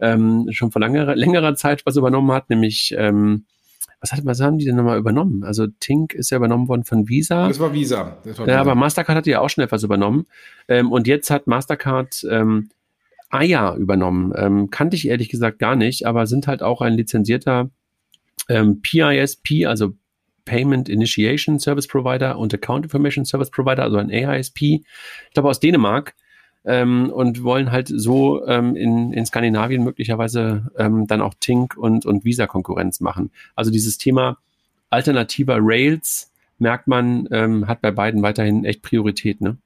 ähm, schon vor langer, längerer Zeit was übernommen hat, nämlich ähm, was, hat, was haben die denn nochmal übernommen? Also Tink ist ja übernommen worden von Visa. Das war Visa. Das war Visa. Ja, aber Mastercard hat ja auch schon etwas übernommen. Ähm, und jetzt hat Mastercard ähm, Aya übernommen. Ähm, kannte ich ehrlich gesagt gar nicht, aber sind halt auch ein lizenzierter ähm, PISP, also Payment Initiation Service Provider und Account Information Service Provider, also ein AISP, ich glaube aus Dänemark, ähm, und wollen halt so ähm, in, in Skandinavien möglicherweise ähm, dann auch Tink und, und Visa-Konkurrenz machen. Also dieses Thema alternativer Rails, merkt man, ähm, hat bei beiden weiterhin echt Priorität, ne?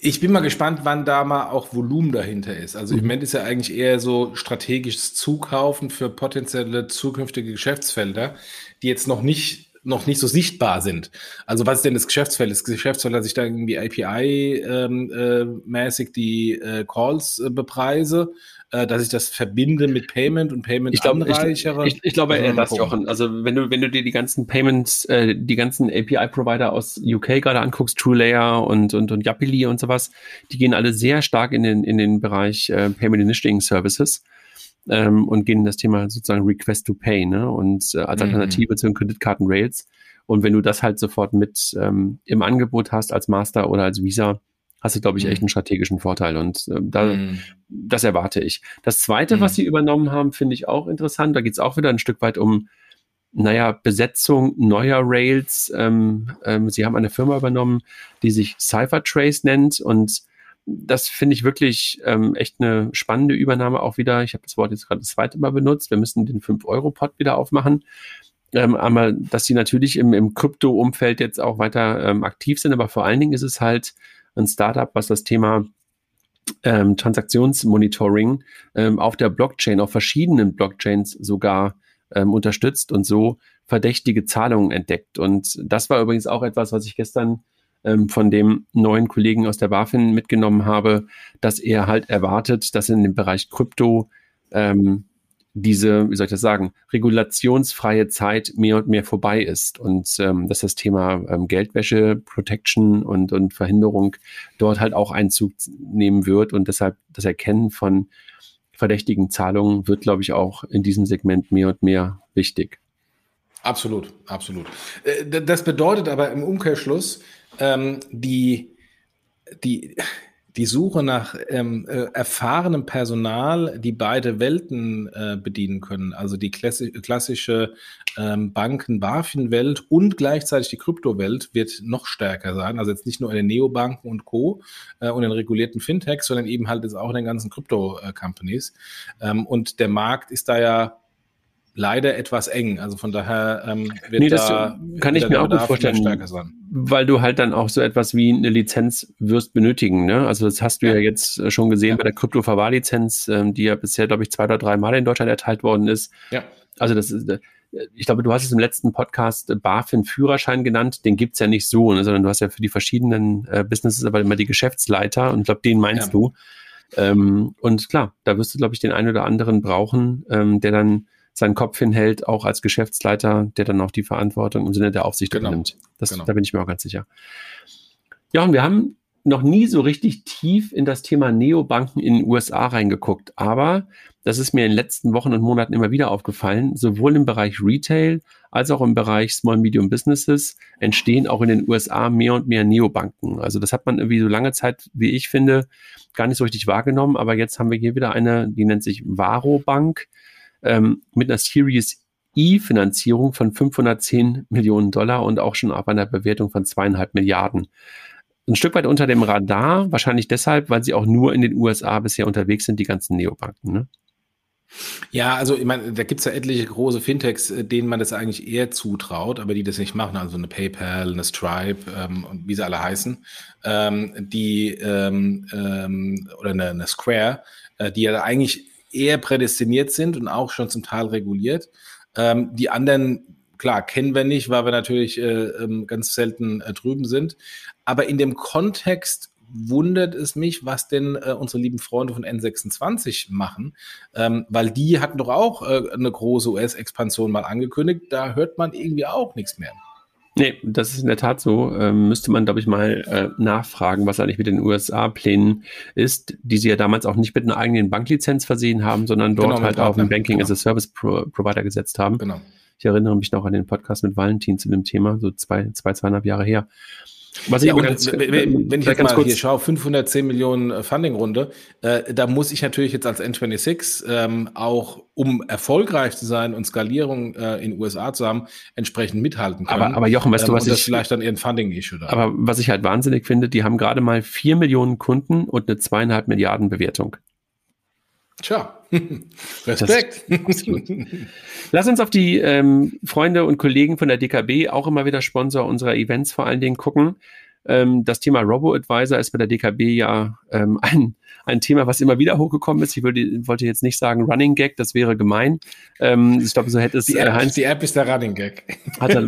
Ich bin mal gespannt, wann da mal auch Volumen dahinter ist. Also mhm. im Moment ist ja eigentlich eher so strategisches Zukaufen für potenzielle zukünftige Geschäftsfelder, die jetzt noch nicht noch nicht so sichtbar sind. Also was ist denn das Geschäftsfeld? Das Geschäftsfeld, dass ich da irgendwie API-mäßig ähm, äh, die äh, Calls äh, bepreise äh, dass ich das verbinde mit Payment und Payment ich glaub, anreichere. Ich, ich, ich glaube eher das, Jochen. Also wenn du, wenn du dir die ganzen Payments, äh, die ganzen API-Provider aus UK gerade anguckst, TrueLayer und, und, und Yapili und sowas, die gehen alle sehr stark in den, in den Bereich äh, Payment Initiating Services. Ähm, und gehen in das Thema sozusagen Request to Pay, ne? Und äh, als mhm. Alternative mhm. zu den Kreditkarten-Rails. Und wenn du das halt sofort mit ähm, im Angebot hast als Master oder als Visa, hast du, glaube ich, echt mhm. einen strategischen Vorteil. Und äh, da, mhm. das erwarte ich. Das Zweite, mhm. was sie übernommen haben, finde ich auch interessant. Da geht es auch wieder ein Stück weit um, naja, Besetzung neuer Rails. Ähm, ähm, sie haben eine Firma übernommen, die sich Cyphertrace nennt und das finde ich wirklich ähm, echt eine spannende Übernahme auch wieder. Ich habe das Wort jetzt gerade das zweite Mal benutzt. Wir müssen den 5-Euro-Pod wieder aufmachen. Ähm, aber dass sie natürlich im, im Krypto-Umfeld jetzt auch weiter ähm, aktiv sind, aber vor allen Dingen ist es halt ein Startup, was das Thema ähm, Transaktionsmonitoring ähm, auf der Blockchain, auf verschiedenen Blockchains sogar ähm, unterstützt und so verdächtige Zahlungen entdeckt. Und das war übrigens auch etwas, was ich gestern ähm, von dem neuen Kollegen aus der BaFin mitgenommen habe, dass er halt erwartet, dass in dem Bereich Krypto ähm, diese, wie soll ich das sagen, regulationsfreie Zeit mehr und mehr vorbei ist und ähm, dass das Thema ähm, Geldwäsche, Protection und, und Verhinderung dort halt auch Einzug nehmen wird und deshalb das Erkennen von verdächtigen Zahlungen wird, glaube ich, auch in diesem Segment mehr und mehr wichtig. Absolut, absolut. Äh, das bedeutet aber im Umkehrschluss, ähm, die, die, die Suche nach ähm, äh, erfahrenem Personal, die beide Welten äh, bedienen können, also die klassi klassische ähm, Banken-BaFin-Welt und gleichzeitig die Kryptowelt wird noch stärker sein. Also jetzt nicht nur in den Neobanken und Co. Und den regulierten Fintechs, sondern eben halt jetzt auch in den ganzen Krypto-Companies. Und der Markt ist da ja leider etwas eng. Also von daher ähm, wird nee, das da, kann ich mir auch gut vorstellen, weil du halt dann auch so etwas wie eine Lizenz wirst benötigen. Ne? Also das hast du ja, ja jetzt äh, schon gesehen ja. bei der Krypto-Verwahrlizenz, ähm, die ja bisher, glaube ich, zwei oder drei Mal in Deutschland erteilt worden ist. Ja. Also das ist, äh, ich glaube, du hast es im letzten Podcast BaFin-Führerschein genannt. Den gibt's ja nicht so, ne? sondern du hast ja für die verschiedenen äh, Businesses aber immer die Geschäftsleiter und ich glaube, den meinst ja. du. Ähm, und klar, da wirst du, glaube ich, den einen oder anderen brauchen, ähm, der dann seinen Kopf hinhält, auch als Geschäftsleiter, der dann auch die Verantwortung im Sinne der Aufsicht genau. übernimmt. Das, genau. Da bin ich mir auch ganz sicher. Ja, und wir haben noch nie so richtig tief in das Thema Neobanken in den USA reingeguckt, aber das ist mir in den letzten Wochen und Monaten immer wieder aufgefallen, sowohl im Bereich Retail als auch im Bereich Small Medium Businesses entstehen auch in den USA mehr und mehr Neobanken. Also das hat man irgendwie so lange Zeit, wie ich finde, gar nicht so richtig wahrgenommen, aber jetzt haben wir hier wieder eine, die nennt sich Varo Bank ähm, mit einer Series E-Finanzierung von 510 Millionen Dollar und auch schon ab einer Bewertung von zweieinhalb Milliarden. Ein Stück weit unter dem Radar, wahrscheinlich deshalb, weil sie auch nur in den USA bisher unterwegs sind, die ganzen Neobanken. Ne? Ja, also ich meine, da gibt's ja etliche große Fintechs, äh, denen man das eigentlich eher zutraut, aber die das nicht machen. Also eine PayPal, eine Stripe ähm, und wie sie alle heißen, ähm, die ähm, ähm, oder eine, eine Square, äh, die ja eigentlich eher prädestiniert sind und auch schon zum Teil reguliert. Ähm, die anderen, klar, kennen wir nicht, weil wir natürlich äh, ähm, ganz selten äh, drüben sind. Aber in dem Kontext, wundert es mich, was denn äh, unsere lieben Freunde von N26 machen, ähm, weil die hatten doch auch äh, eine große US-Expansion mal angekündigt. Da hört man irgendwie auch nichts mehr. Nee, das ist in der Tat so. Ähm, müsste man, glaube ich, mal äh, nachfragen, was eigentlich mit den USA-Plänen ist, die sie ja damals auch nicht mit einer eigenen Banklizenz versehen haben, sondern dort genau, halt auf einen Banking genau. as a Service Pro Provider gesetzt haben. Genau. Ich erinnere mich noch an den Podcast mit Valentin zu dem Thema, so zwei, zwei zweieinhalb Jahre her. Was ich ja, ganz, wenn, wenn ich jetzt mal kurz hier schaue, 510 Millionen äh, Funding-Runde, äh, da muss ich natürlich jetzt als N26 ähm, auch, um erfolgreich zu sein und Skalierung äh, in den USA zu haben, entsprechend mithalten können. Aber, aber Jochen, weißt ähm, du, was ich... vielleicht dann ihren Funding-Issue da. Aber was ich halt wahnsinnig finde, die haben gerade mal 4 Millionen Kunden und eine zweieinhalb Milliarden Bewertung. Tja, [LAUGHS] Respekt. Lass uns auf die ähm, Freunde und Kollegen von der DKB, auch immer wieder Sponsor unserer Events vor allen Dingen, gucken. Ähm, das Thema Robo-Advisor ist bei der DKB ja ähm, ein, ein Thema, was immer wieder hochgekommen ist. Ich würde, wollte jetzt nicht sagen Running Gag, das wäre gemein. Ähm, ich glaube, so hätte es. Die App, äh, Heinz, die App ist der Running Gag. Hatte,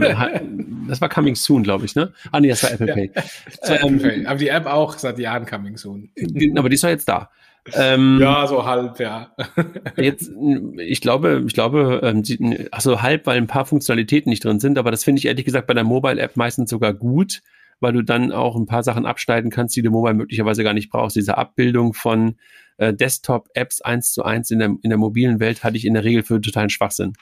das war Coming Soon, glaube ich, ne? Ah, nee, das war Apple Pay. Ja, Apple ähm, Pay. Aber die App auch seit Jahren Coming Soon. Aber die ist doch jetzt da. Ähm, ja, so halb, ja. [LAUGHS] jetzt, ich glaube, ich glaube, ähm, also halb, weil ein paar Funktionalitäten nicht drin sind, aber das finde ich ehrlich gesagt bei der Mobile-App meistens sogar gut, weil du dann auch ein paar Sachen abschneiden kannst, die du mobile möglicherweise gar nicht brauchst. Diese Abbildung von äh, Desktop-Apps eins zu eins in der, in der mobilen Welt hatte ich in der Regel für totalen Schwachsinn.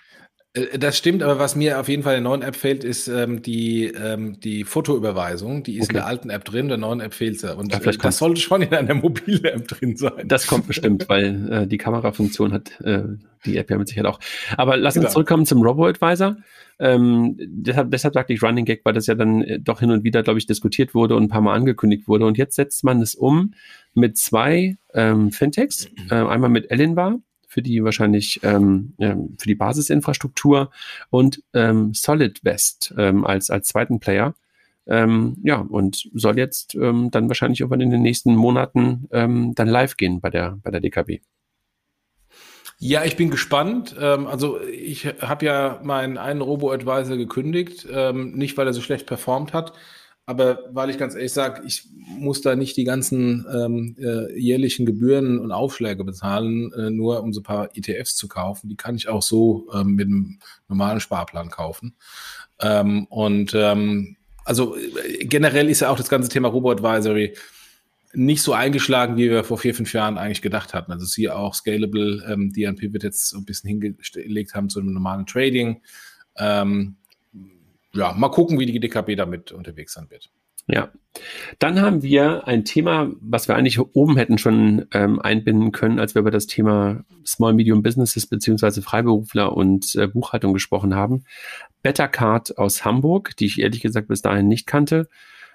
Äh, das stimmt, aber was mir auf jeden Fall in der neuen App fehlt, ist ähm, die, ähm, die Fotoüberweisung. Die ist okay. in der alten App drin, der neuen App fehlt sie. Und ja, äh, das sollte schon in einer [LAUGHS] mobilen App drin sein. Das kommt bestimmt, [LAUGHS] weil äh, die Kamerafunktion hat äh, die App ja mit Sicherheit auch. Aber lass uns genau. zurückkommen zum Robo-Advisor. Ähm, deshalb, deshalb sagte ich Running Gag, weil das ja dann äh, doch hin und wieder, glaube ich, diskutiert wurde und ein paar Mal angekündigt wurde. Und jetzt setzt man es um mit zwei ähm, Fintechs. Äh, einmal mit Elinbar für die wahrscheinlich ähm, für die Basisinfrastruktur und ähm, Solid West ähm, als, als zweiten Player. Ähm, ja, und soll jetzt ähm, dann wahrscheinlich irgendwann in den nächsten Monaten ähm, dann live gehen bei der, bei der DKB. Ja, ich bin gespannt. Ähm, also ich habe ja meinen einen Robo-Advisor gekündigt, ähm, nicht weil er so schlecht performt hat, aber weil ich ganz ehrlich sage, ich muss da nicht die ganzen ähm, äh, jährlichen Gebühren und Aufschläge bezahlen, äh, nur um so ein paar ETFs zu kaufen. Die kann ich auch so ähm, mit einem normalen Sparplan kaufen. Ähm, und ähm, also äh, generell ist ja auch das ganze Thema Robo-Advisory nicht so eingeschlagen, wie wir vor vier, fünf Jahren eigentlich gedacht hatten. Also sie auch Scalable, ähm, die an Pivot jetzt so ein bisschen hingelegt haben zu einem normalen Trading. Ähm, ja, mal gucken, wie die DKB damit unterwegs sein wird. Ja, dann haben wir ein Thema, was wir eigentlich oben hätten schon ähm, einbinden können, als wir über das Thema Small Medium Businesses beziehungsweise Freiberufler und äh, Buchhaltung gesprochen haben. Bettercard aus Hamburg, die ich ehrlich gesagt bis dahin nicht kannte,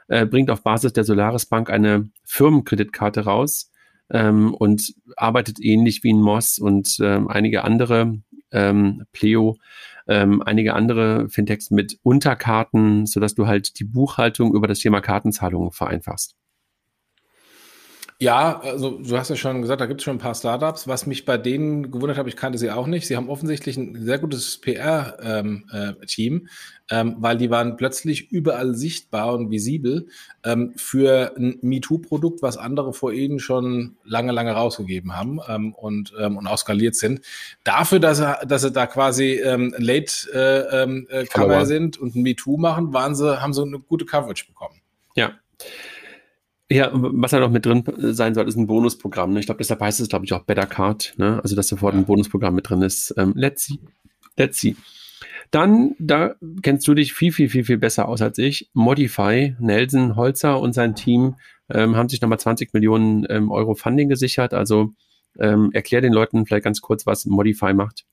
äh, bringt auf Basis der Solaris Bank eine Firmenkreditkarte raus ähm, und arbeitet ähnlich wie ein Moss und ähm, einige andere ähm, Pleo ähm, einige andere Fintechs mit Unterkarten, sodass du halt die Buchhaltung über das Thema Kartenzahlungen vereinfachst. Ja, also du hast ja schon gesagt, da gibt es schon ein paar Startups. Was mich bei denen gewundert hat, ich kannte sie auch nicht. Sie haben offensichtlich ein sehr gutes PR-Team, ähm, äh, ähm, weil die waren plötzlich überall sichtbar und visibel ähm, für ein MeToo-Produkt, was andere vor ihnen schon lange, lange rausgegeben haben ähm, und, ähm, und auch skaliert sind. Dafür, dass sie, dass sie da quasi ähm, Late äh, ähm, äh, Cover sind und ein MeToo machen, waren sie, haben sie eine gute Coverage bekommen. Ja. Ja, was ja noch mit drin sein soll, ist ein Bonusprogramm. Ne? Ich glaube, deshalb heißt es, glaube ich, auch Better Card. Ne? Also, dass sofort ein Bonusprogramm mit drin ist. Ähm, let's see. Let's see. Dann, da kennst du dich viel, viel, viel, viel besser aus als ich. Modify, Nelson Holzer und sein Team ähm, haben sich nochmal 20 Millionen ähm, Euro Funding gesichert. Also ähm, erklär den Leuten vielleicht ganz kurz, was Modify macht.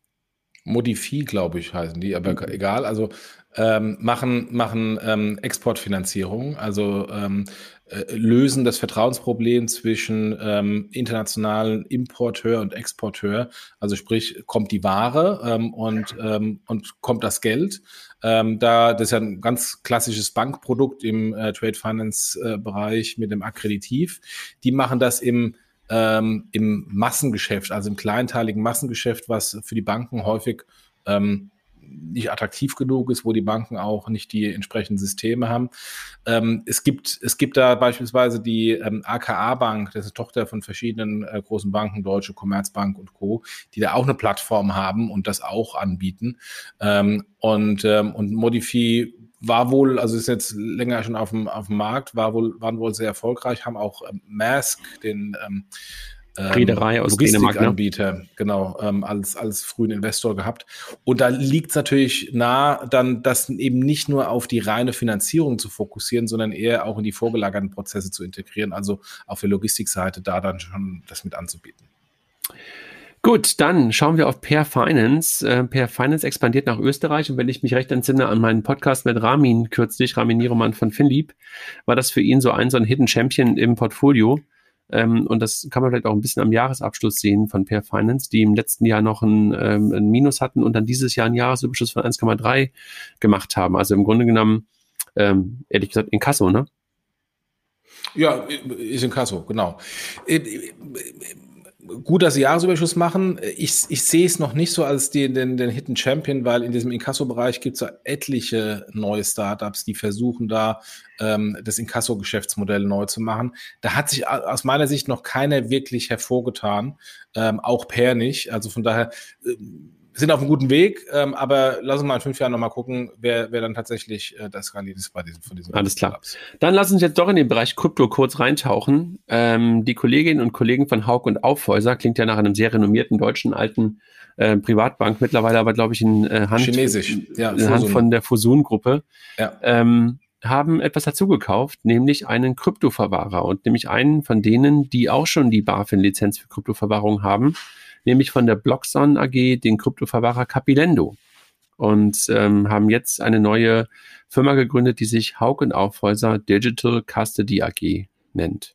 Modify, glaube ich, heißen die, aber mhm. egal. Also ähm, machen, machen ähm, Exportfinanzierung, also ähm, äh, lösen das Vertrauensproblem zwischen ähm, internationalen Importeur und Exporteur. Also sprich, kommt die Ware ähm, und, ähm, und kommt das Geld. Ähm, da das ist ja ein ganz klassisches Bankprodukt im äh, Trade Finance äh, Bereich mit dem Akkreditiv. Die machen das im ähm, im Massengeschäft, also im kleinteiligen Massengeschäft, was für die Banken häufig ähm, nicht attraktiv genug ist, wo die Banken auch nicht die entsprechenden Systeme haben. Ähm, es, gibt, es gibt da beispielsweise die ähm, AKA Bank, das ist Tochter von verschiedenen äh, großen Banken, Deutsche Commerzbank und Co., die da auch eine Plattform haben und das auch anbieten. Ähm, und, ähm, und Modify war wohl, also ist jetzt länger schon auf dem, auf dem Markt, war wohl, waren wohl sehr erfolgreich, haben auch ähm, Mask, den ähm, Reederei aus Logistikanbieter, ne? genau, ähm, als, als frühen Investor gehabt. Und da liegt es natürlich nah, dann das eben nicht nur auf die reine Finanzierung zu fokussieren, sondern eher auch in die vorgelagerten Prozesse zu integrieren, also auf der Logistikseite da dann schon das mit anzubieten. Gut, dann schauen wir auf Pair Finance. Äh, Pair Finance expandiert nach Österreich und wenn ich mich recht entsinne an meinen Podcast mit Ramin kürzlich, Ramin Nieromann von Finlieb, war das für ihn so ein, so ein Hidden Champion im Portfolio. Ähm, und das kann man vielleicht auch ein bisschen am Jahresabschluss sehen von Pair Finance, die im letzten Jahr noch ein, ähm, ein Minus hatten und dann dieses Jahr einen Jahresüberschuss von 1,3 gemacht haben. Also im Grunde genommen, ähm, ehrlich gesagt, in Kasso, ne? Ja, ist in Kasso, genau. Gut, dass sie Jahresüberschuss machen. Ich, ich sehe es noch nicht so als die, den, den Hidden Champion, weil in diesem Inkasso-Bereich gibt es ja etliche neue Startups, die versuchen da ähm, das Inkasso-Geschäftsmodell neu zu machen. Da hat sich aus meiner Sicht noch keiner wirklich hervorgetan, ähm, auch Per nicht. Also von daher äh, sind auf einem guten Weg, ähm, aber lass uns mal in fünf Jahren nochmal gucken, wer, wer dann tatsächlich äh, das skaliert ist bei diesem, von diesem Alles klar. Startups. Dann lass uns jetzt doch in den Bereich Krypto kurz reintauchen. Ähm, die Kolleginnen und Kollegen von Haug und Aufhäuser klingt ja nach einem sehr renommierten deutschen alten äh, Privatbank, mittlerweile aber, glaube ich, in äh, Hand, Chinesisch. Ja, in Hand von der Fusun-Gruppe. Ja. Ähm, haben etwas dazugekauft, nämlich einen Kryptoverwahrer und nämlich einen von denen, die auch schon die BaFin-Lizenz für Kryptoverwahrung haben nämlich von der Blockson AG den Kryptoverwahrer Capilendo und ähm, haben jetzt eine neue Firma gegründet, die sich Haug und Aufhäuser Digital Custody AG nennt.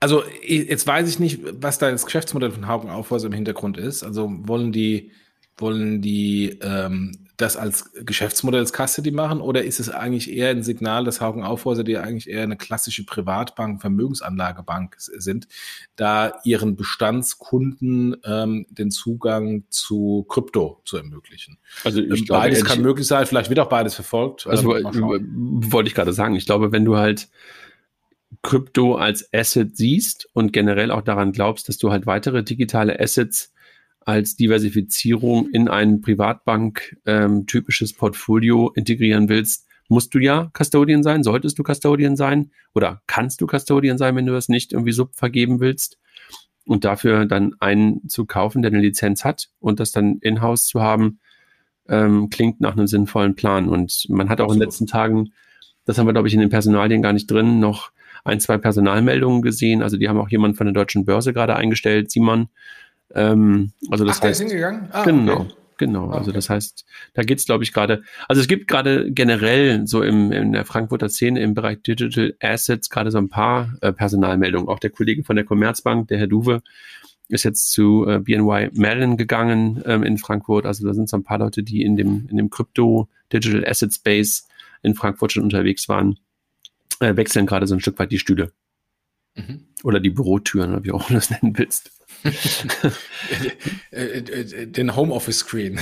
Also jetzt weiß ich nicht, was da das Geschäftsmodell von Haug und Aufhäuser im Hintergrund ist. Also wollen die wollen die ähm, das als Geschäftsmodell als Custody machen oder ist es eigentlich eher ein Signal, dass Haugen Aufhäuser, die eigentlich eher eine klassische Privatbank, Vermögensanlagebank sind, da ihren Bestandskunden ähm, den Zugang zu Krypto zu ermöglichen? Also ich ähm, glaube, beides kann möglich sein, vielleicht wird auch beides verfolgt. Also, wollte ich gerade sagen. Ich glaube, wenn du halt Krypto als Asset siehst und generell auch daran glaubst, dass du halt weitere digitale Assets als Diversifizierung in ein Privatbank-typisches ähm, Portfolio integrieren willst, musst du ja Custodian sein, solltest du Custodian sein oder kannst du Custodian sein, wenn du das nicht irgendwie sub vergeben willst. Und dafür dann einen zu kaufen, der eine Lizenz hat und das dann in-house zu haben, ähm, klingt nach einem sinnvollen Plan. Und man hat auch in den letzten Tagen, das haben wir, glaube ich, in den Personalien gar nicht drin, noch ein, zwei Personalmeldungen gesehen. Also die haben auch jemand von der deutschen Börse gerade eingestellt, Simon, ähm, also das Ach, heißt, ist hingegangen? Ah, genau. Okay. Genau, also okay. das heißt, da geht's glaube ich, gerade, also es gibt gerade generell so im, in der Frankfurter Szene im Bereich Digital Assets gerade so ein paar äh, Personalmeldungen. Auch der Kollege von der Commerzbank, der Herr Duwe, ist jetzt zu äh, BNY Mellon gegangen ähm, in Frankfurt. Also da sind so ein paar Leute, die in dem, in dem Crypto Digital Asset Space in Frankfurt schon unterwegs waren, äh, wechseln gerade so ein Stück weit die Stühle. Mhm. Oder die Bürotüren, oder wie auch du das nennen willst. [LAUGHS] Den Homeoffice-Screen.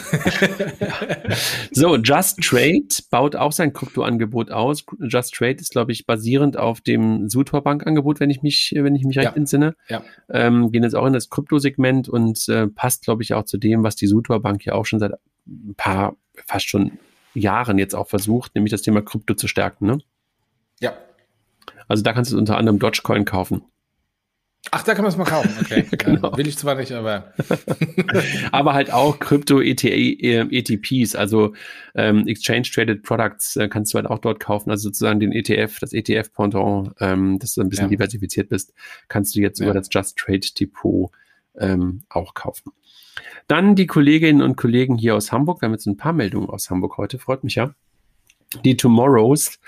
[LAUGHS] so, Just Trade baut auch sein Kryptoangebot aus. Just Trade ist, glaube ich, basierend auf dem Sutor Bank-Angebot, wenn ich mich, wenn ich mich recht ja. entsinne. Ja. Ähm, gehen jetzt auch in das Kryptosegment und äh, passt, glaube ich, auch zu dem, was die Sutor Bank ja auch schon seit ein paar, fast schon Jahren jetzt auch versucht, nämlich das Thema Krypto zu stärken. Ne? Ja. Also da kannst du unter anderem Dogecoin kaufen. Ach, da kann man es mal kaufen. Okay. [LAUGHS] genau. will ich zwar nicht, aber. [LAUGHS] aber halt auch Krypto-ETPs, äh, also ähm, Exchange Traded Products äh, kannst du halt auch dort kaufen. Also sozusagen den ETF, das ETF-Pendant, ähm, dass du ein bisschen ja. diversifiziert bist, kannst du jetzt ja. über das Just Trade Depot ähm, auch kaufen. Dann die Kolleginnen und Kollegen hier aus Hamburg. Wir haben jetzt ein paar Meldungen aus Hamburg heute, freut mich ja. Die Tomorrows,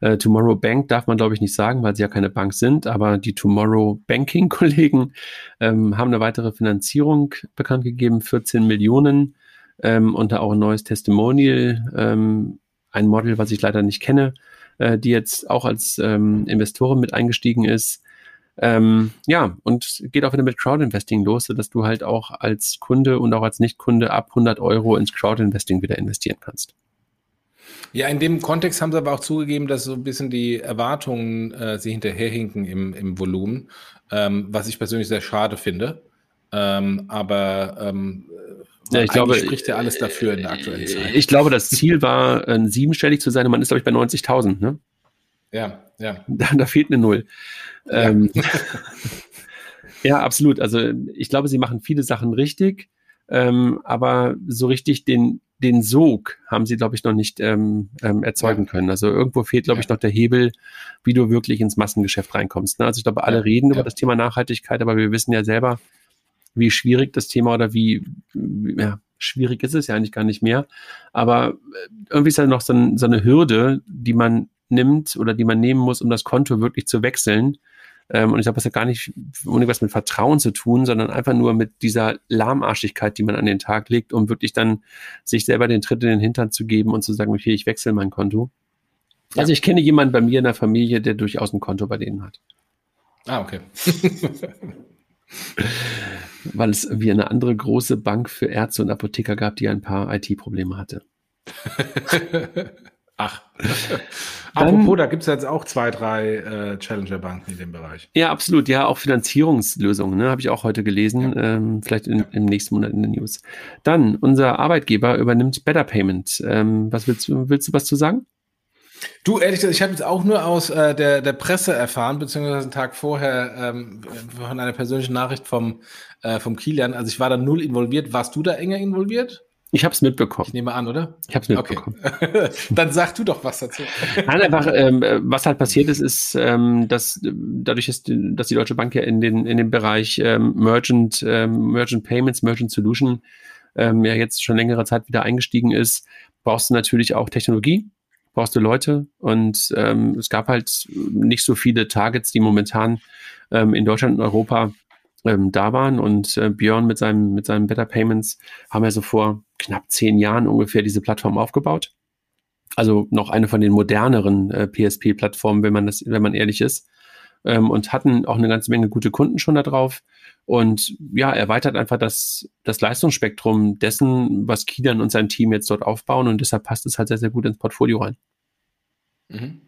äh, Tomorrow Bank darf man glaube ich nicht sagen, weil sie ja keine Bank sind, aber die Tomorrow Banking [LAUGHS] Kollegen ähm, haben eine weitere Finanzierung bekannt gegeben, 14 Millionen ähm, und da auch ein neues Testimonial, ähm, ein Model, was ich leider nicht kenne, äh, die jetzt auch als ähm, Investoren mit eingestiegen ist. Ähm, ja, und geht auch wieder mit Crowdinvesting los, sodass du halt auch als Kunde und auch als Nichtkunde ab 100 Euro ins Crowdinvesting wieder investieren kannst. Ja, in dem Kontext haben sie aber auch zugegeben, dass so ein bisschen die Erwartungen äh, sie hinterherhinken im, im Volumen, ähm, was ich persönlich sehr schade finde. Ähm, aber ähm, ja, ich glaube, spricht ja alles dafür in der aktuellen Zeit. Ich glaube, das Ziel war, äh, siebenstellig zu sein und man ist, glaube ich, bei 90.000. Ne? Ja, ja. Da, da fehlt eine Null. Ja. Ähm, [LAUGHS] ja, absolut. Also ich glaube, sie machen viele Sachen richtig, ähm, aber so richtig den, den Sog haben sie, glaube ich, noch nicht ähm, ähm, erzeugen ja. können. Also irgendwo fehlt, glaube ja. ich, noch der Hebel, wie du wirklich ins Massengeschäft reinkommst. Ne? Also ich glaube, alle ja. reden über das Thema Nachhaltigkeit, aber wir wissen ja selber, wie schwierig das Thema oder wie, ja, schwierig ist es ja eigentlich gar nicht mehr. Aber äh, irgendwie ist ja noch so, ein, so eine Hürde, die man nimmt oder die man nehmen muss, um das Konto wirklich zu wechseln. Ähm, und ich glaube, das hat gar nicht irgendwas mit Vertrauen zu tun, sondern einfach nur mit dieser Lahmarschigkeit, die man an den Tag legt, um wirklich dann sich selber den Tritt in den Hintern zu geben und zu sagen, okay, ich wechsle mein Konto. Ja. Also ich kenne jemanden bei mir in der Familie, der durchaus ein Konto bei denen hat. Ah, okay. [LAUGHS] Weil es irgendwie eine andere große Bank für Ärzte und Apotheker gab, die ein paar IT-Probleme hatte. [LAUGHS] Ach. [LAUGHS] Dann, Apropos, da gibt es jetzt auch zwei, drei äh, Challenger-Banken in dem Bereich. Ja, absolut. Ja, auch Finanzierungslösungen, ne, habe ich auch heute gelesen. Ja. Ähm, vielleicht in, ja. im nächsten Monat in den News. Dann, unser Arbeitgeber übernimmt Better Payment. Ähm, was willst du, willst du was zu sagen? Du, ehrlich gesagt, ich habe jetzt auch nur aus äh, der, der Presse erfahren, beziehungsweise einen Tag vorher ähm, von einer persönlichen Nachricht vom, äh, vom Kilian. Also ich war da null involviert. Warst du da enger involviert? Ich habe es mitbekommen. Ich nehme an, oder? Ich habe es mitbekommen. Okay. [LAUGHS] Dann sag du doch was dazu. [LAUGHS] Nein, einfach, ähm, was halt passiert ist, ist, ähm, dass dadurch, ist, dass die Deutsche Bank ja in den in dem Bereich ähm, Merchant ähm, Merchant Payments, Merchant Solution ähm, ja jetzt schon längere Zeit wieder eingestiegen ist, brauchst du natürlich auch Technologie, brauchst du Leute und ähm, es gab halt nicht so viele Targets, die momentan in Deutschland und Europa ähm, da waren und äh, Björn mit seinem, mit seinem Better Payments haben ja so vor knapp zehn Jahren ungefähr diese Plattform aufgebaut. Also noch eine von den moderneren äh, PSP-Plattformen, wenn man das, wenn man ehrlich ist. Ähm, und hatten auch eine ganze Menge gute Kunden schon da drauf. Und ja, erweitert einfach das, das Leistungsspektrum dessen, was Kilian und sein Team jetzt dort aufbauen. Und deshalb passt es halt sehr, sehr gut ins Portfolio rein. Mhm.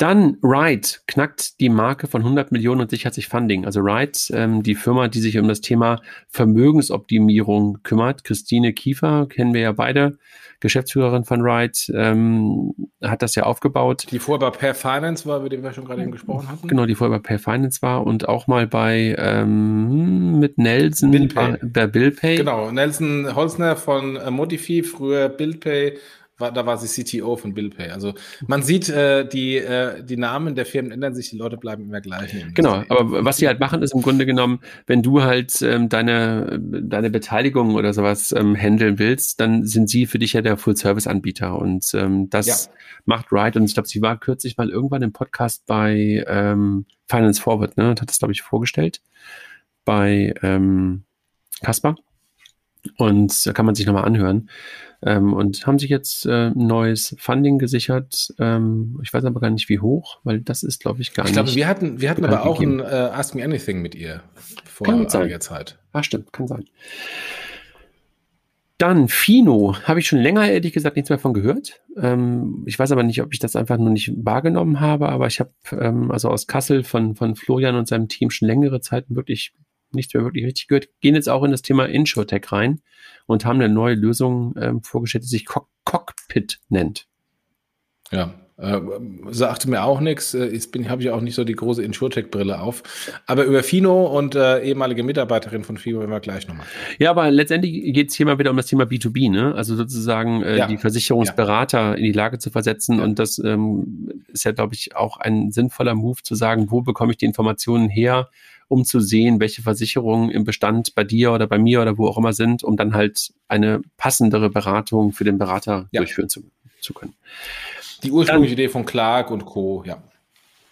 Dann Ride knackt die Marke von 100 Millionen und sichert sich Funding. Also Ride, ähm, die Firma, die sich um das Thema Vermögensoptimierung kümmert. Christine Kiefer, kennen wir ja beide, Geschäftsführerin von Ride, ähm, hat das ja aufgebaut. Die vorher bei Pair Finance war, über den wir schon gerade eben gesprochen hatten. Genau, die vorher bei Pair Finance war und auch mal bei ähm, mit Nelson Billpay. bei Billpay. Genau, Nelson Holzner von äh, Modify, früher Billpay war, da war sie CTO von BillPay. Also man sieht, äh, die, äh, die Namen der Firmen ändern sich, die Leute bleiben immer gleich. Genau, aber was sie halt machen, ist im Grunde genommen, wenn du halt ähm, deine, deine Beteiligung oder sowas ähm, handeln willst, dann sind sie für dich ja der Full-Service-Anbieter und ähm, das ja. macht Right. Und ich glaube, sie war kürzlich mal irgendwann im Podcast bei ähm, Finance Forward, ne, und hat das, glaube ich, vorgestellt bei ähm, Kasper. Und da kann man sich nochmal anhören. Ähm, und haben sich jetzt äh, ein neues Funding gesichert. Ähm, ich weiß aber gar nicht, wie hoch, weil das ist, glaube ich, gar ich nicht. Ich glaube, wir hatten, wir hatten aber auch gegeben. ein äh, Ask Me Anything mit ihr vor einiger Zeit. Ah, stimmt, kann sein. Dann Fino, habe ich schon länger ehrlich gesagt nichts mehr von gehört. Ähm, ich weiß aber nicht, ob ich das einfach nur nicht wahrgenommen habe, aber ich habe ähm, also aus Kassel von, von Florian und seinem Team schon längere Zeit wirklich nichts mehr wirklich richtig gehört, gehen jetzt auch in das Thema InsurTech rein und haben eine neue Lösung ähm, vorgestellt, die sich Cock Cockpit nennt. Ja, äh, sagte mir auch nichts. Äh, jetzt bin habe ich auch nicht so die große InsurTech-Brille auf. Aber über Fino und äh, ehemalige Mitarbeiterin von Fino werden wir gleich nochmal. Ja, aber letztendlich geht es hier mal wieder um das Thema B2B, ne? Also sozusagen äh, ja. die Versicherungsberater ja. in die Lage zu versetzen. Ja. Und das ähm, ist ja, glaube ich, auch ein sinnvoller Move zu sagen, wo bekomme ich die Informationen her, um zu sehen, welche Versicherungen im Bestand bei dir oder bei mir oder wo auch immer sind, um dann halt eine passendere Beratung für den Berater ja. durchführen zu, zu können. Die ursprüngliche dann, Idee von Clark und Co., ja.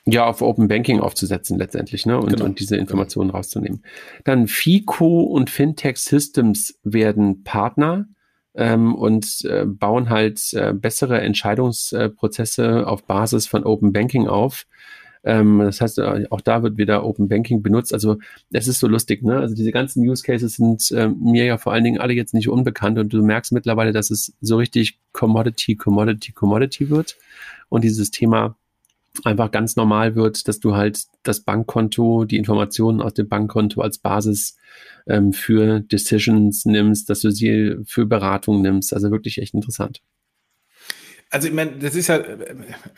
Ja, auf Open Banking aufzusetzen letztendlich, ne? Und, genau. und diese Informationen genau. rauszunehmen. Dann FICO und Fintech Systems werden Partner ähm, und äh, bauen halt äh, bessere Entscheidungsprozesse auf Basis von Open Banking auf Ähm, das heißt, äh, auch da wird wieder Open Banking benutzt. Also es ist so lustig, ne? Also diese ganzen Use Cases sind äh, mir ja vor allen Dingen alle jetzt nicht unbekannt und du merkst mittlerweile, dass es so richtig Commodity, Commodity, Commodity wird und dieses Thema einfach ganz normal wird, dass du halt das Bankkonto, die Informationen aus dem Bankkonto als Basis ähm, für Decisions nimmst, dass du sie für Beratung nimmst. Also wirklich echt interessant. Also ich meine, das ist ja,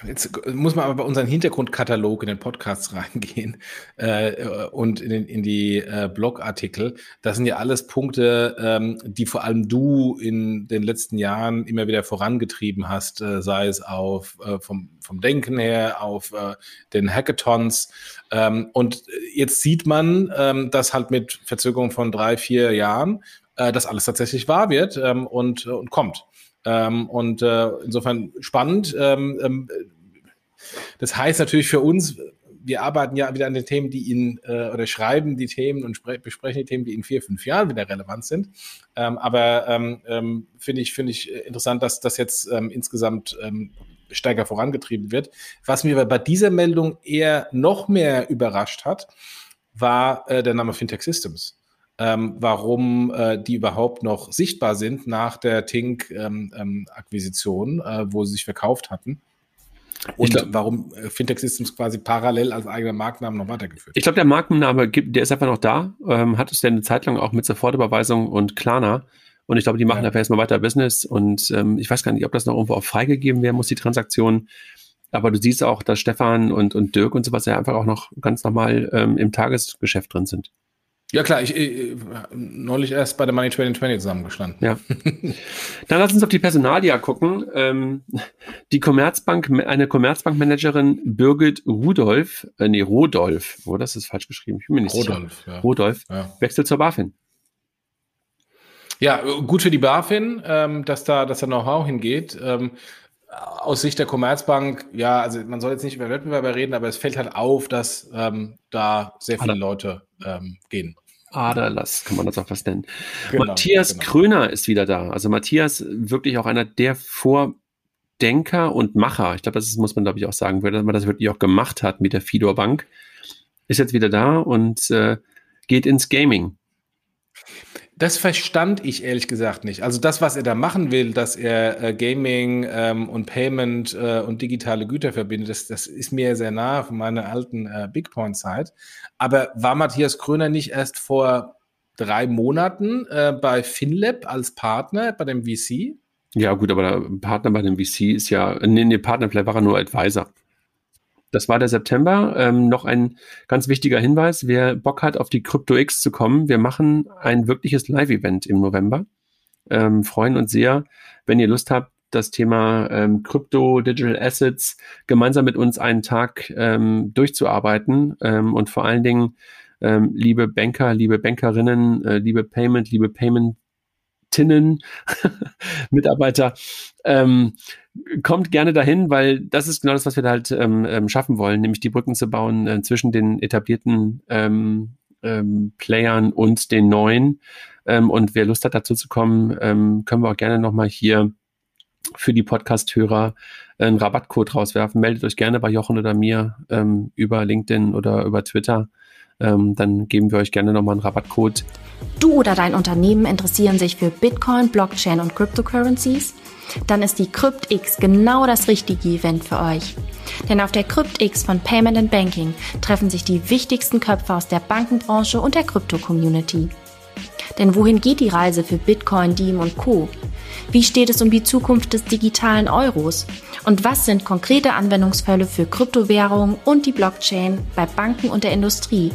jetzt muss man aber bei unseren Hintergrundkatalog in den Podcasts [LAUGHS] reingehen äh, und in, in die äh, Blogartikel. Das sind ja alles Punkte, ähm, die vor allem du in den letzten Jahren immer wieder vorangetrieben hast, äh, sei es auf äh, vom, vom Denken her, auf äh, den Hackathons. Ähm, und jetzt sieht man, ähm, dass halt mit Verzögerung von drei, vier Jahren äh, das alles tatsächlich wahr wird ähm, und, und kommt. Ähm, und äh, insofern spannend. Ähm, ähm, das heißt natürlich für uns, wir arbeiten ja wieder an den Themen, die in äh, oder schreiben die Themen und besprechen die Themen, die in vier, fünf Jahren wieder relevant sind. Ähm, aber ähm, ähm, finde ich, finde ich interessant, dass das jetzt ähm, insgesamt ähm, stärker vorangetrieben wird. Was mir bei dieser Meldung eher noch mehr überrascht hat, war äh, der Name Fintech Systems ähm, warum äh, die überhaupt noch sichtbar sind nach der Tink-Akquisition, ähm, ähm, äh, wo sie sich verkauft hatten. Und glaub, warum äh, Fintech Systems quasi parallel als eigener Markennamen noch weitergeführt. Ich glaube, der Markenname gibt, der ist einfach noch da. Ähm, hat es ja eine Zeit lang auch mit Sofortüberweisung und Klarna. Und ich glaube, die machen ja. einfach erstmal weiter Business. Und ähm, ich weiß gar nicht, ob das noch irgendwo auch freigegeben werden muss, die Transaktion. Aber du siehst auch, dass Stefan und, und Dirk und sowas ja einfach auch noch ganz normal ähm, im Tagesgeschäft drin sind. Ja klar, ich, ich neulich erst bei der Money 2020 zusammengestanden. Ja. [LAUGHS] Dann lass uns auf die Personalia gucken. Ähm, die Commerzbank, eine Commerzbankmanagerin Birgit Rudolf, äh, nee, Rodolf, wo oh, das ist falsch geschrieben, ich bin mir nicht Rodolf, sicher. Ja. Rodolf, ja. wechselt zur BaFin. Ja, gut für die BaFin, ähm, dass da, dass da Know-how hingeht. Ähm, aus Sicht der Commerzbank, ja, also man soll jetzt nicht über Wettbewerber reden, aber es fällt halt auf, dass ähm, da sehr viele Leute ähm, gehen. Aderlass, kann man das auch was nennen. Genau, Matthias genau. Kröner ist wieder da. Also Matthias, wirklich auch einer der Vordenker und Macher. Ich glaube, das muss man, glaube ich, auch sagen, dass man das wirklich auch gemacht hat mit der Fidor Bank. Ist jetzt wieder da und äh, geht ins Gaming. Das verstand ich ehrlich gesagt nicht. Also das, was er da machen will, dass er äh, Gaming ähm, und Payment äh, und digitale Güter verbindet, das, das ist mir sehr nah von meiner alten äh, Big Point Zeit. Aber war Matthias Kröner nicht erst vor drei Monaten äh, bei FinLab als Partner bei dem VC? Ja, gut, aber Partner bei dem VC ist ja, nee, nee, Partner, vielleicht war er nur Advisor. Das war der September. Ähm, noch ein ganz wichtiger Hinweis. Wer Bock hat, auf die Crypto X zu kommen, wir machen ein wirkliches Live-Event im November. Ähm, freuen uns sehr, wenn ihr Lust habt, das Thema ähm, Crypto, Digital Assets gemeinsam mit uns einen Tag ähm, durchzuarbeiten ähm, und vor allen Dingen, ähm, liebe Banker, liebe Bankerinnen, äh, liebe Payment, liebe Payment Tinnen, [LAUGHS] Mitarbeiter, ähm, kommt gerne dahin, weil das ist genau das, was wir halt ähm, ähm, schaffen wollen, nämlich die Brücken zu bauen äh, zwischen den etablierten ähm, ähm, Playern und den neuen. Ähm, und wer Lust hat, dazu zu kommen, ähm, können wir auch gerne nochmal hier für die Podcast-Hörer einen Rabattcode rauswerfen. Meldet euch gerne bei Jochen oder mir ähm, über LinkedIn oder über Twitter ähm, dann geben wir euch gerne nochmal einen Rabattcode. Du oder dein Unternehmen interessieren sich für Bitcoin, Blockchain und Cryptocurrencies? Dann ist die CryptX genau das richtige Event für euch. Denn auf der CryptX von Payment and Banking treffen sich die wichtigsten Köpfe aus der Bankenbranche und der Krypto-Community. Denn wohin geht die Reise für Bitcoin, Diem und Co? Wie steht es um die Zukunft des digitalen Euros? Und was sind konkrete Anwendungsfälle für Kryptowährungen und die Blockchain bei Banken und der Industrie?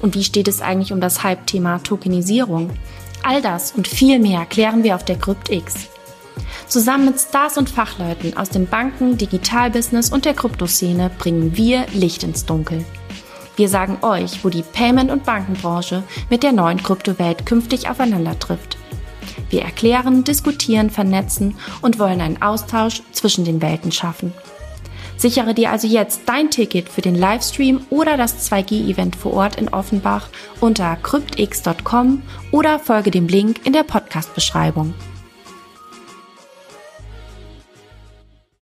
Und wie steht es eigentlich um das Hype-Thema Tokenisierung? All das und viel mehr klären wir auf der CryptX. Zusammen mit Stars und Fachleuten aus dem Banken-, Digitalbusiness und der Kryptoszene bringen wir Licht ins Dunkel. Wir sagen euch, wo die Payment- und Bankenbranche mit der neuen Kryptowelt künftig aufeinander trifft. Wir erklären, diskutieren, vernetzen und wollen einen Austausch zwischen den Welten schaffen. Sichere dir also jetzt dein Ticket für den Livestream oder das 2G-Event vor Ort in Offenbach unter cryptx.com oder folge dem Link in der Podcast-Beschreibung.